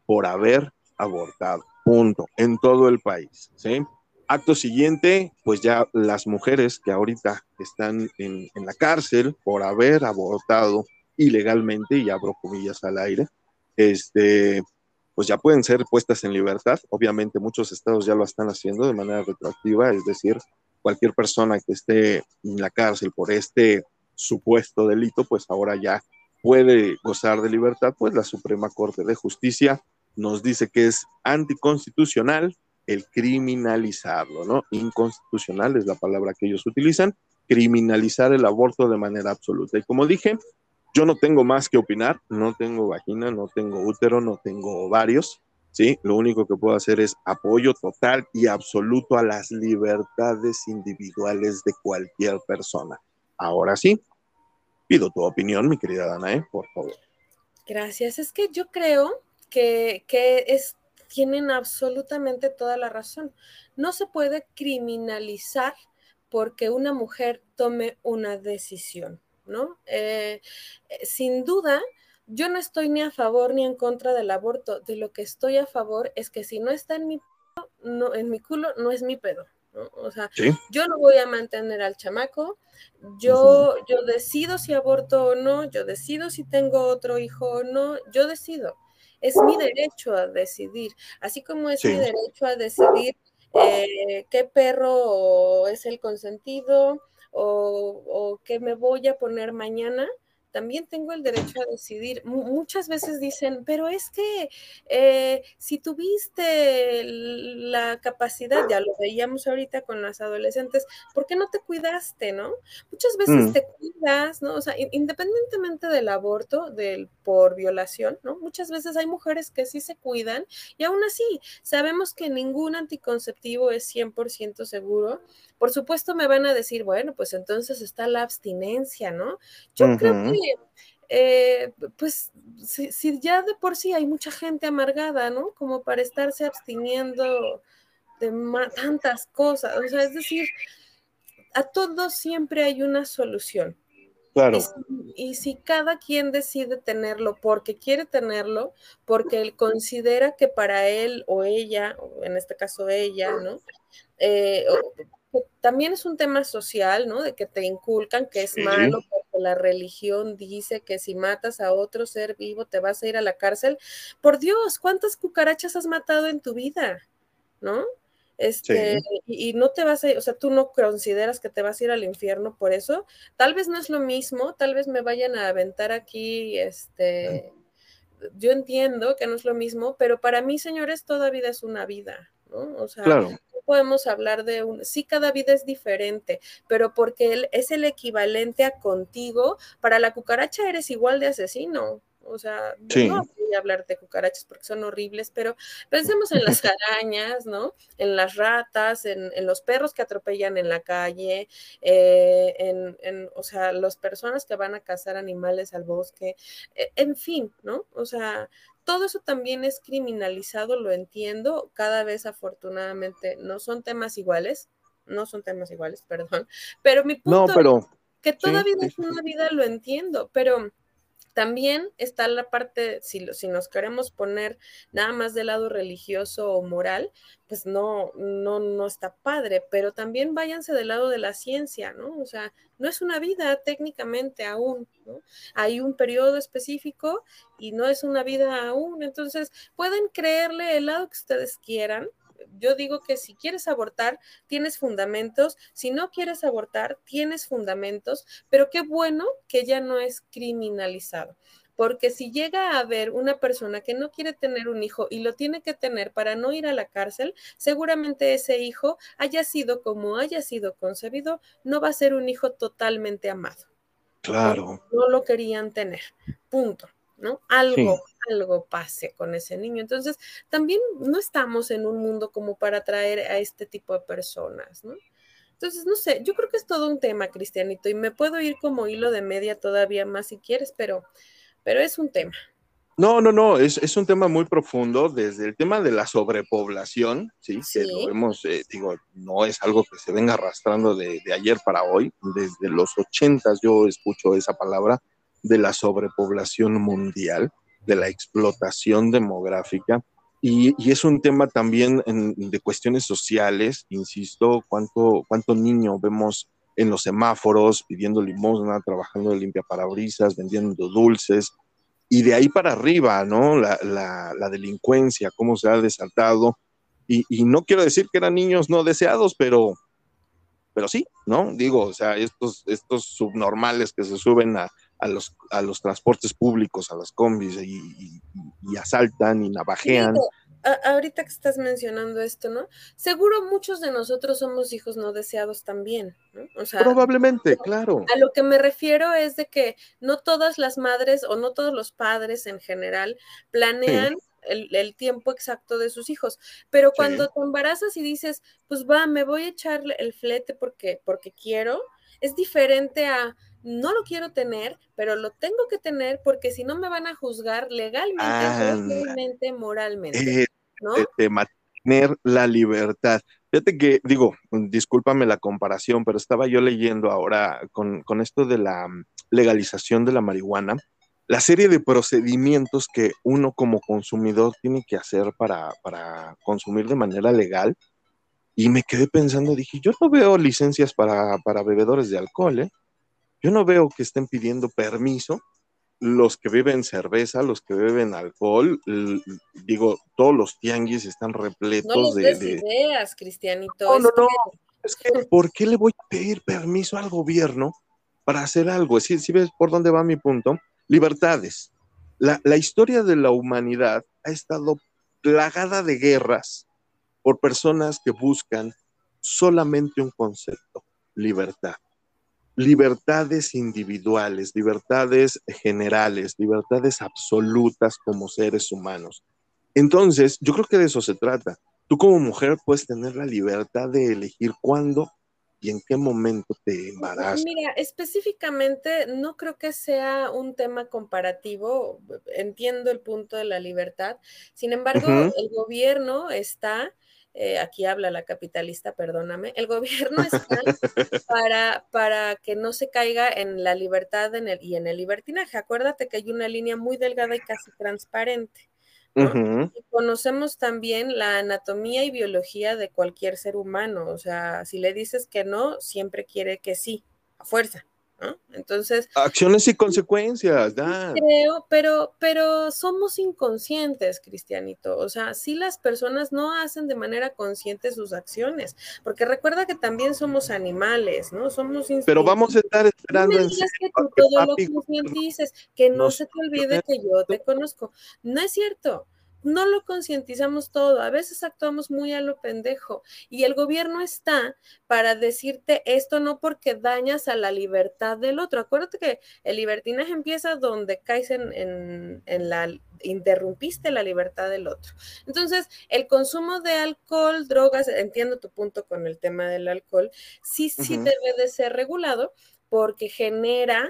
S1: por haber abortado. Punto. En todo el país. ¿sí? Acto siguiente, pues ya las mujeres que ahorita están en, en, la cárcel por haber abortado ilegalmente, y abro comillas al aire, este, pues ya pueden ser puestas en libertad. Obviamente muchos estados ya lo están haciendo de manera retroactiva, es decir, cualquier persona que esté en la cárcel por este supuesto delito, pues ahora ya puede gozar de libertad, pues la Suprema Corte de Justicia nos dice que es anticonstitucional el criminalizarlo, ¿no? Inconstitucional es la palabra que ellos utilizan, criminalizar el aborto de manera absoluta. Y como dije, yo no tengo más que opinar, no tengo vagina, no tengo útero, no tengo ovarios, ¿sí? Lo único que puedo hacer es apoyo total y absoluto a las libertades individuales de cualquier persona. Ahora sí, Pido tu opinión, mi querida Danae, por favor.
S2: Gracias. Es que yo creo que, es, tienen absolutamente toda la razón. No se puede criminalizar porque una mujer tome una decisión, ¿no? Eh, eh, sin duda, yo no estoy ni a favor ni en contra del aborto. De lo que estoy a favor es que si no está en mi, no, en mi culo, no es mi pedo. O sea, yo no voy a mantener al chamaco, yo, yo decido si aborto o no, yo decido si tengo otro hijo o no, yo decido. Es mi derecho a decidir, así como es mi derecho a decidir eh, qué perro es el consentido o, o qué me voy a poner mañana también tengo el derecho a decidir. muchas veces dicen, pero es que eh, si tuviste la capacidad, ya lo veíamos ahorita con las adolescentes, ¿por qué no te cuidaste, no? Muchas veces mm. te cuidas, ¿no? O sea, independientemente del aborto, del por violación, ¿no? Muchas veces hay mujeres que sí se cuidan y aún así sabemos que ningún anticonceptivo es 100% seguro. Por supuesto me van a decir, bueno, pues entonces está la abstinencia, ¿no? Yo creo que eh, pues si, ya de por sí hay mucha gente amargada, ¿no? Como para estarse abstiniendo de tantas cosas, o sea, es decir, a todos siempre hay una solución.
S1: Claro.
S2: Y si, cada quien decide tenerlo porque quiere tenerlo, porque él considera que para él o ella, o en este caso ella, ¿no? Eh, también es un tema social, ¿no? De que te inculcan que es malo la religión dice que si matas a otro ser vivo te vas a ir a la cárcel. Por Dios, ¿cuántas cucarachas has matado en tu vida? ¿No? Este, y, y, no te vas a, o sea, tú no consideras que te vas a ir al infierno por eso. Tal vez no es lo mismo, tal vez me vayan a aventar aquí, este, yo entiendo que no es lo mismo, pero para mí, señores, toda vida es una vida, ¿no? O sea,
S1: Claro.
S2: Podemos hablar de un, sí, cada vida es diferente, pero porque él es el equivalente a contigo, para la cucaracha eres igual de asesino. O sea,
S1: Sí.
S2: no voy a hablar de cucarachas porque son horribles, pero pensemos en las arañas, ¿no? En las ratas, en, en los perros que atropellan en la calle, eh, en, en, o sea, las personas que van a cazar animales al bosque, eh, en fin, ¿no? O sea, todo eso también es criminalizado, lo entiendo, cada vez afortunadamente no son temas iguales, no son temas iguales, perdón, pero mi punto
S1: No, pero
S2: que toda
S1: sí,
S2: vida
S1: sí,
S2: es una vida, lo entiendo, pero también está la parte, si, si nos queremos poner nada más del lado religioso o moral, pues no, no, no está padre, pero también váyanse del lado de la ciencia, ¿no? O sea, no es una vida técnicamente aún, ¿no? Hay un periodo específico y no es una vida aún, entonces pueden creerle el lado que ustedes quieran. Yo digo que si quieres abortar, tienes fundamentos, si no quieres abortar, tienes fundamentos, pero qué bueno que ya no es criminalizado. Porque si llega a haber una persona que no quiere tener un hijo y lo tiene que tener para no ir a la cárcel, seguramente ese hijo haya sido como haya sido concebido, no va a ser un hijo totalmente amado.
S1: claro.
S2: No lo querían tener. Punto. ¿No? Algo, algo pase con ese niño. Entonces, también no estamos en un mundo como para atraer a este tipo de personas, ¿no? Entonces, no sé, yo creo que es todo un tema, Cristianito, y me puedo ir como hilo de media todavía más si quieres, pero, pero es un tema.
S1: No, no, no, es, es un tema muy profundo, desde el tema de la sobrepoblación, sí, que
S2: Sí.
S1: lo hemos, eh, digo, no es algo que se venga arrastrando de, de ayer para hoy, desde los ochentas yo escucho esa palabra de la sobrepoblación mundial, de la explotación demográfica, y, es un tema también de cuestiones sociales, insisto, cuánto, cuánto niño vemos en los semáforos pidiendo limosna, trabajando de limpia parabrisas, vendiendo dulces, y de ahí para arriba, ¿no? La, la, la delincuencia, cómo se ha desatado. Y, y, no quiero decir que eran niños no deseados, pero, pero sí, ¿no? Digo, o sea, estos, estos subnormales que se suben a, a, los, a los transportes públicos, a las combis, y, y, y asaltan y navajean.
S2: Digo, a, ahorita que estás mencionando esto, ¿no? Seguro muchos de nosotros somos hijos no deseados también, ¿no? O sea,
S1: Probablemente, claro.
S2: A lo que me refiero es de que no todas las madres o no todos los padres en general planean sí. el, el, tiempo exacto de sus hijos, pero cuando sí. te embarazas y dices, pues va, me voy a echar el flete porque, porque quiero, es diferente a no lo quiero tener, pero lo tengo que tener porque si no me van a juzgar legalmente, ah, moralmente.
S1: Eh,
S2: ¿no?
S1: de, de, mantener la libertad. Fíjate que, digo, discúlpame la comparación, pero estaba yo leyendo ahora con, con esto de la legalización de la marihuana, la serie de procedimientos que uno como consumidor tiene que hacer para, para consumir de manera legal. Y me quedé pensando, dije, yo no veo licencias para, para bebedores de alcohol, ¿eh? Yo no veo que estén pidiendo permiso los que beben cerveza, los que beben alcohol, digo, todos los tianguis están repletos
S2: no les
S1: de,
S2: des
S1: de...
S2: ideas, Cristianito.
S1: No, no, no.
S2: que-
S1: Es que, ¿por qué le voy a pedir permiso al gobierno para hacer algo? Si, si ves por dónde va mi punto, libertades. La, la historia de la humanidad ha estado plagada de guerras por personas que buscan solamente un concepto, libertad libertades individuales, libertades generales, libertades absolutas como seres humanos. Entonces, yo creo que de eso se trata. Tú como mujer puedes tener la libertad de elegir cuándo y en qué momento te embarazas.
S2: Mira, específicamente no creo que sea un tema comparativo, entiendo el punto de la libertad, sin embargo, el gobierno está, eh, aquí habla la capitalista, perdóname, el gobierno está para, para que no se caiga en la libertad en el, y en el libertinaje. Acuérdate que hay una línea muy delgada y casi transparente. Y conocemos también la anatomía y biología de cualquier ser humano. O sea, si le dices que no, siempre quiere que sí, a fuerza, Entonces.
S1: Acciones y consecuencias,
S2: Creo, pero, pero somos inconscientes, Cristianito. O sea, si las personas no hacen de manera consciente sus acciones, porque recuerda que también somos animales, ¿no? Somos
S1: Pero vamos a estar esperando.
S2: No que tú todo lo que no se te olvide que yo te conozco. No es cierto no lo concientizamos todo, a veces actuamos muy a lo pendejo y el gobierno está para decirte esto no porque dañas a la libertad del otro. Acuérdate que el libertinaje empieza donde caes en, la interrumpiste la libertad del otro. Entonces, el consumo de alcohol, drogas, entiendo tu punto con el tema del alcohol, sí, sí debe de ser regulado porque genera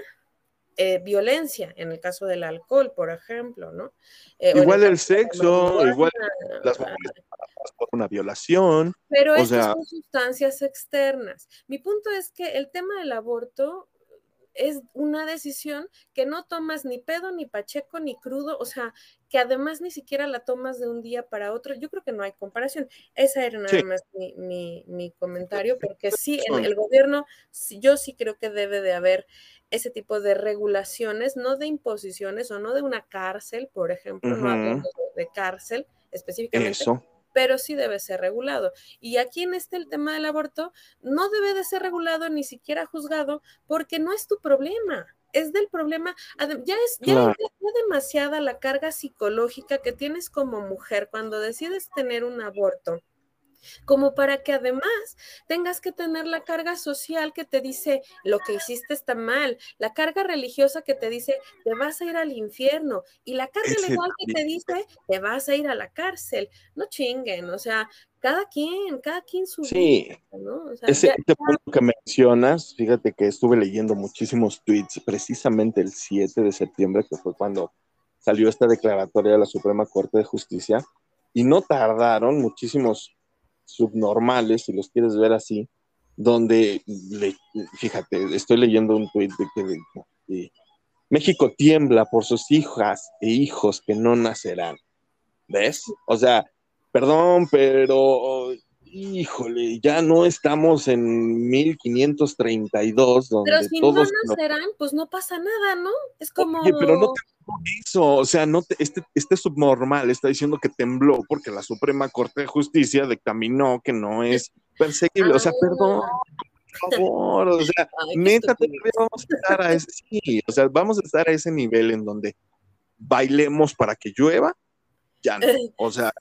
S2: eh, violencia, en el caso del alcohol, por ejemplo, ¿no?
S1: Eh, igual el, sexo, igual las mujeres por una violación.
S2: Pero estas son sustancias externas. Mi punto es que el tema del aborto es una decisión que no tomas ni pedo, ni pacheco, ni crudo, o sea, que además ni siquiera la tomas de un día para otro. Yo creo que no hay comparación. Esa era nada más mi, mi, comentario, porque sí, en el gobierno, yo sí creo que debe de haber ese tipo de regulaciones, no de imposiciones o no de una cárcel, por ejemplo, no hablamos de cárcel específicamente. Pero sí debe ser regulado. Y aquí en este el tema del aborto no debe de ser regulado ni siquiera juzgado porque no es tu problema es del problema, ya es, ya es demasiada la carga psicológica que tienes como mujer cuando decides tener un aborto como para que además tengas que tener la carga social que te dice lo que hiciste está mal, la carga religiosa que te dice te vas a ir al infierno y la carga legal que te dice te vas a ir a la cárcel. No chinguen, o sea, cada quien, cada quien su
S1: sí. ¿no? Ese punto que mencionas, fíjate que estuve leyendo muchísimos tweets precisamente el 7 de septiembre, que fue cuando salió esta declaratoria de la Suprema Corte de Justicia, y no tardaron muchísimos subnormales, si los quieres ver así, donde, fíjate, estoy leyendo un tuit de que México tiembla por sus hijas e hijos que no nacerán. ¿Ves? O sea, perdón, pero híjole, ya no estamos en 1532. Donde
S2: pero si todos no nacerán, pues no pasa nada, ¿no? Es como.
S1: pero no eso, o sea, no este, este subnormal está diciendo que tembló porque la Suprema Corte de Justicia dictaminó que no es perseguible. O sea, ah. perdón, por favor, o sea, neta, vamos a estar a ese, sí, o sea, vamos a estar a ese nivel en donde bailemos para que llueva, ya no. O sea,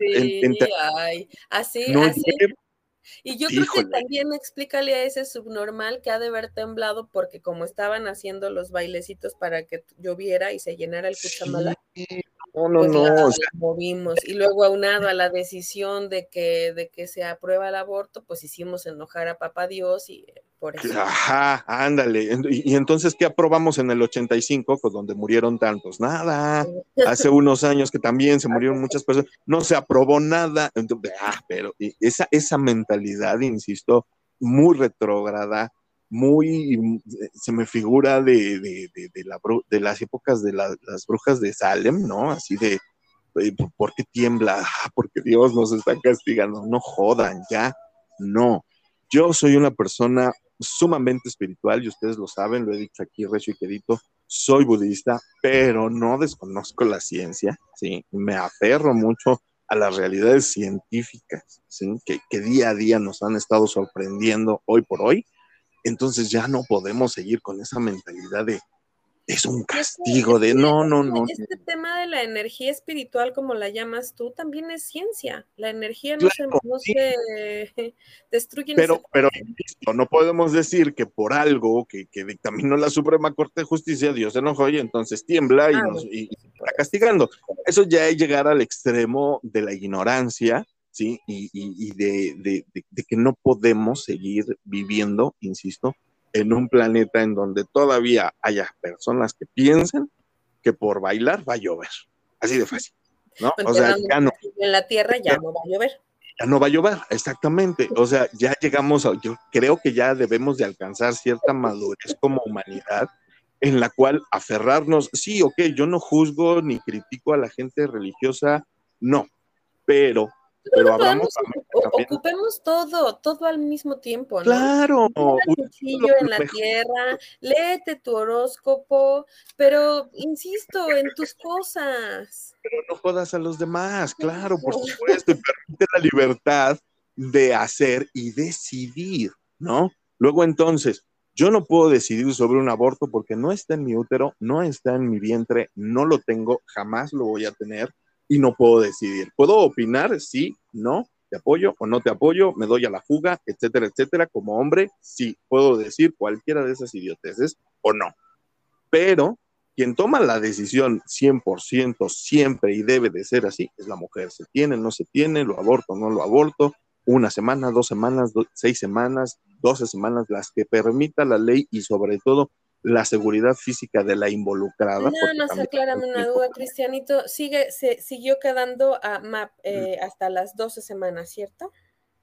S2: así, así. Y yo creo que también explícale a ese subnormal que ha de haber temblado porque como estaban haciendo los bailecitos para que lloviera y se llenara el cuchamala,
S1: no, no, pues no.
S2: movimos. Y luego aunado a la decisión de que, de que se aprueba el aborto, pues hicimos enojar a papá Dios y por eso.
S1: Ajá, ándale. Y, entonces, ¿qué aprobamos en el 85? Pues donde murieron tantos. Nada. Hace unos años que también se murieron muchas personas. No se aprobó nada. ah, pero esa, esa mentalidad, insisto, muy retrógrada, muy, se me figura de, de, de, de las épocas de las brujas de Salem, ¿no? Así de, ¿por qué tiembla? Porque Dios nos está castigando. No jodan, ya, no. Yo soy una persona sumamente espiritual y ustedes lo saben, lo he dicho aquí, recio y querido, soy budista, pero no desconozco la ciencia, ¿sí? Me aferro mucho a las realidades científicas, ¿sí? Que día a día nos han estado sorprendiendo hoy por hoy entonces ya no podemos seguir con esa mentalidad de es un castigo de no, no, no.
S2: Este tema de la energía espiritual, como la llamas tú, también es ciencia. La energía no, se, no destruye.
S1: Pero, pero no podemos decir que por algo que, que, dictaminó la Suprema Corte de Justicia, Dios se enojó y entonces tiembla y, ah, nos, y está castigando. Eso ya es llegar al extremo de la ignorancia ¿sí? Y, de, que no podemos seguir viviendo, insisto, en un planeta en donde todavía haya personas que piensen que por bailar va a llover. Así de fácil, ¿no? o sea, ya no.
S2: En la Tierra ya, no va a llover.
S1: Ya no va a llover, exactamente. O sea, ya llegamos a, yo creo que ya debemos de alcanzar cierta madurez como humanidad en la cual aferrarnos, sí, ok, yo no juzgo ni critico a la gente religiosa, no, pero pero hablamos
S2: ocupemos todo, todo al mismo tiempo, ¿no?
S1: Claro.
S2: Un cuchillo en la tierra, léete tu horóscopo, pero insisto en tus cosas.
S1: Pero no jodas a los demás, claro, por supuesto, y permite la libertad de hacer y decidir, ¿no? Luego entonces, yo no puedo decidir sobre un aborto porque no está en mi útero, no está en mi vientre, no lo tengo, jamás lo voy a tener y no puedo decidir. Puedo opinar, sí, no, te apoyo o no te apoyo, me doy a la fuga, etcétera, etcétera. Como hombre, sí, puedo decir cualquiera de esas idioteces o no. Pero quien toma la decisión 100% siempre y debe de ser así es la mujer. Se tiene, no se tiene, lo aborto, no lo aborto, una semana, dos semanas, seis semanas, doce semanas, las que permita la ley y sobre todo la seguridad física de la involucrada.
S2: Nada más aclárame una duda, Cristianito. Sigue, se siguió quedando a MAP eh, hasta las 12 semanas, ¿cierto?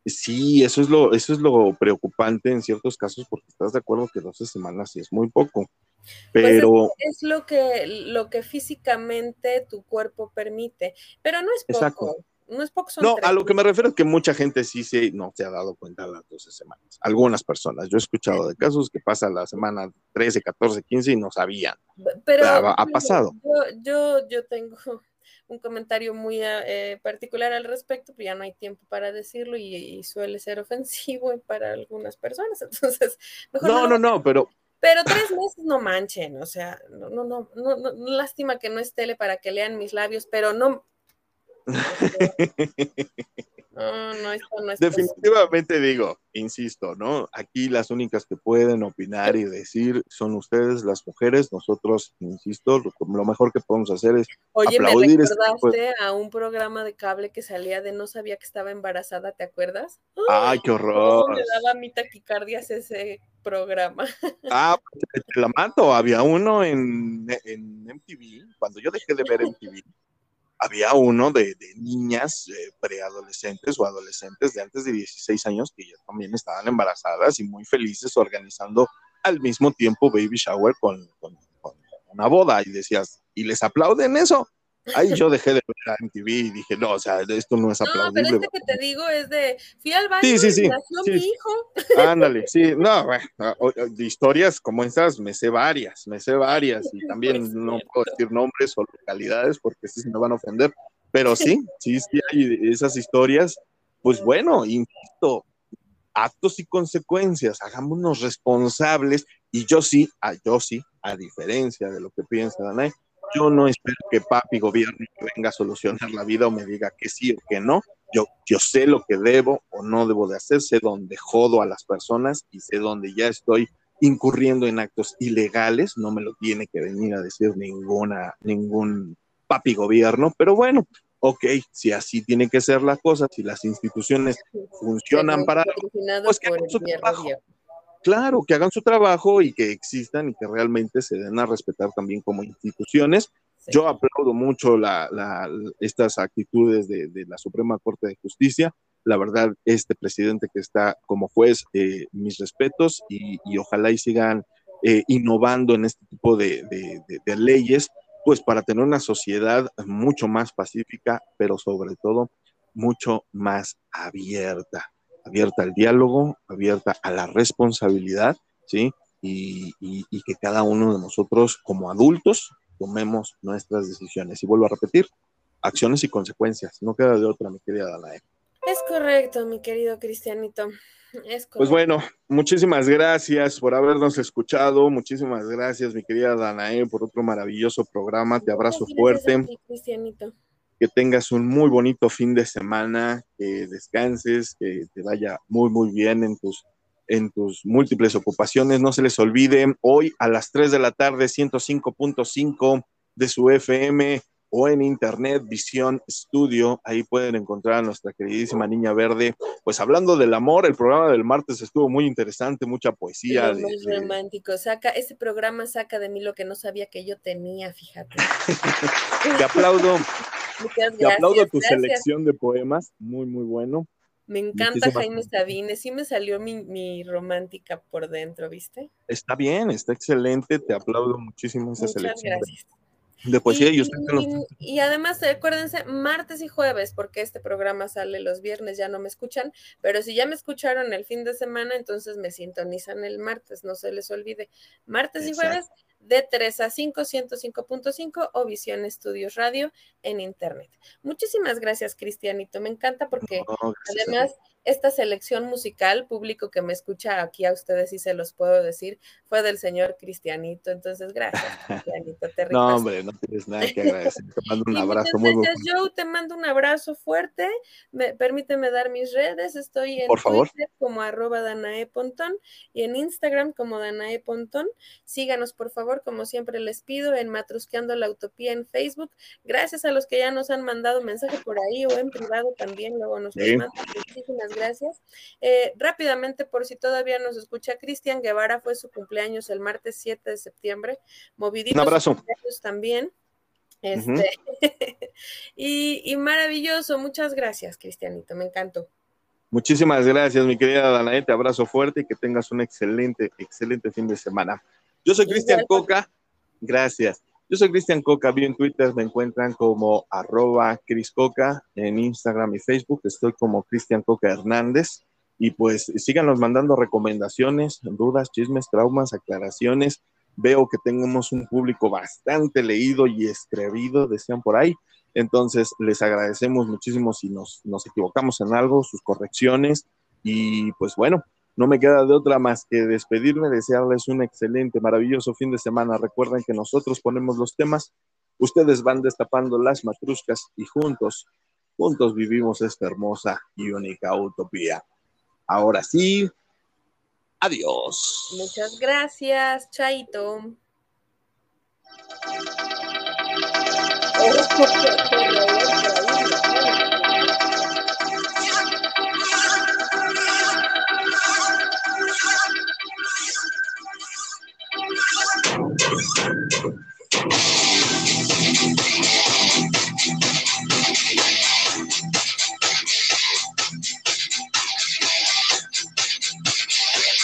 S1: Sí, eso es lo, eso es lo preocupante en ciertos casos, porque estás de acuerdo que 12 semanas sí es muy poco. Pues pero
S2: es, lo que lo que físicamente tu cuerpo permite, pero no es poco no es poco.
S1: no, a lo que me refiero es que mucha gente sí se, no se ha dado cuenta las 12 semanas. Algunas personas. Yo he escuchado de casos que pasa la semana 13, 14, 15 y no sabían.
S2: Pero
S1: ha, pasado.
S2: Yo, yo, tengo un comentario muy eh, particular al respecto, pero ya no hay tiempo para decirlo y, suele ser ofensivo para algunas personas. Entonces,
S1: mejor no, no, no, pero
S2: pero tres meses no manchen, o sea, no, no, no, no, no, lástima que no es tele para que lean mis labios, pero no, no, no, no
S1: Definitivamente digo, insisto, ¿no? Aquí las únicas que pueden opinar y decir son ustedes, las mujeres. Nosotros, insisto, lo, mejor que podemos hacer es
S2: Oye, aplaudir. me este recordaste a un programa de cable que salía de no sabía que estaba embarazada, ¿te acuerdas?
S1: ¡Ay, qué horror!
S2: Me daba mi taquicardias ese programa.
S1: Ah, pues, te la mato. Había uno en, en MTV, cuando yo dejé de ver MTV había uno de, niñas eh, preadolescentes o adolescentes de antes de 16 años que ya también estaban embarazadas y muy felices organizando al mismo tiempo baby shower con, con una boda y decías, ¿y les aplauden eso? Ahí yo dejé de ver a MTV y dije, no, o sea, esto no es aplaudible.
S2: No, pero este que te digo es de, fui al baño y nació mi hijo.
S1: Ándale, sí, no, de historias como estas me sé varias, me sé varias y también pues no puedo decir nombres o localidades porque sí se me van a ofender, pero sí, sí, sí hay esas historias, pues bueno, insisto, actos y consecuencias, hagámonos responsables y yo sí, yo sí, a diferencia de lo que piensa Danae, yo no espero que papi gobierno venga a solucionar la vida o me diga que sí o que no. Yo, yo sé lo que debo o no debo de hacer, sé dónde jodo a las personas y sé dónde ya estoy incurriendo en actos ilegales. No me lo tiene que venir a decir ninguna, ningún papi gobierno, pero bueno, ok, si así tiene que ser la cosa, si las instituciones funcionan para... Pues que claro, que hagan su trabajo y que existan y que realmente se den a respetar también como instituciones. Yo aplaudo mucho estas actitudes de, la Suprema Corte de Justicia. La verdad, este presidente que está como juez, eh, mis respetos y, ojalá y sigan eh, innovando en este tipo de, de leyes, pues para tener una sociedad mucho más pacífica, pero sobre todo mucho más abierta abierta al diálogo, abierta a la responsabilidad, ¿sí? Y, que cada uno de nosotros como adultos tomemos nuestras decisiones. Y vuelvo a repetir, acciones y consecuencias. No queda de otra, mi querida Danae.
S2: Es correcto, mi querido Cristianito. Es
S1: Pues bueno, muchísimas gracias por habernos escuchado. Muchísimas gracias, mi querida Danae, por otro maravilloso programa. Te abrazo fuerte.
S2: Cristianito
S1: que tengas un muy bonito fin de semana, que descanses, que te vaya muy, muy bien en tus, en tus múltiples ocupaciones. No se les olvide, hoy a las 3 de la tarde, 105.5 de su FM o en internet, Visión Studio. Ahí pueden encontrar a nuestra queridísima Niña Verde. Pues hablando del amor, el programa del martes estuvo muy interesante, mucha poesía.
S2: muy romántico. Saca, ese programa saca de mí lo que no sabía que yo tenía, fíjate.
S1: Te aplaudo. Te aplaudo tu selección de poemas, muy, muy bueno.
S2: Me encanta Jaime Sabines, sí me salió mi, romántica por dentro, ¿viste?
S1: Está bien, está excelente, te aplaudo muchísimo esa Muchas selección. Gracias. De poesía y,
S2: y, además acuérdense, martes y jueves, porque este programa sale los viernes, ya no me escuchan, pero si ya me escucharon el fin de semana, entonces me sintonizan el martes, no se les olvide. Martes y jueves de 3 a 5, 105.5 o Visión Estudios Radio en Internet. Muchísimas gracias, Cristianito. Me encanta porque además esta selección musical, público que me escucha aquí a ustedes y se los puedo decir, fue del señor Cristianito. Entonces, gracias, Cristianito.
S1: Te no, hombre, no tienes nada que agradecer. Te mando un abrazo
S2: muy gracias, Joe. Te mando un abrazo fuerte. Me, permíteme dar mis redes. Estoy en Twitter como arroba Danae Pontón y en Instagram como Danae Pontón. Síganos, por favor, como siempre les pido, en Matrusqueando la Utopía en Facebook. Gracias a los que ya nos han mandado mensaje por ahí o en privado también. Luego nos mandan muchísimas gracias. Eh, rápidamente, por si todavía nos escucha, Cristian Guevara fue su cumpleaños el martes 7 de septiembre. Movidito.
S1: Un abrazo.
S2: También. Este, y, maravilloso, muchas gracias, Cristianito, me encantó.
S1: Muchísimas gracias, mi querida Danae, te abrazo fuerte y que tengas un excelente, excelente fin de semana. Yo soy Cristian Coca, gracias. Yo soy Cristian Coca, vi en Twitter, me encuentran como arroba Cris Coca, en Instagram y Facebook estoy como Cristian Coca Hernández. Y pues síganos mandando recomendaciones, dudas, chismes, traumas, aclaraciones. Veo que tenemos un público bastante leído y escribido, decían por ahí. Entonces, les agradecemos muchísimo si nos, nos equivocamos en algo, sus correcciones. Y pues bueno, no me queda de otra más que despedirme, desearles un excelente, maravilloso fin de semana. Recuerden que nosotros ponemos los temas, ustedes van destapando las matruscas y juntos, juntos vivimos esta hermosa y única utopía. Ahora sí, adiós.
S2: Muchas gracias, Chaito. Thank you.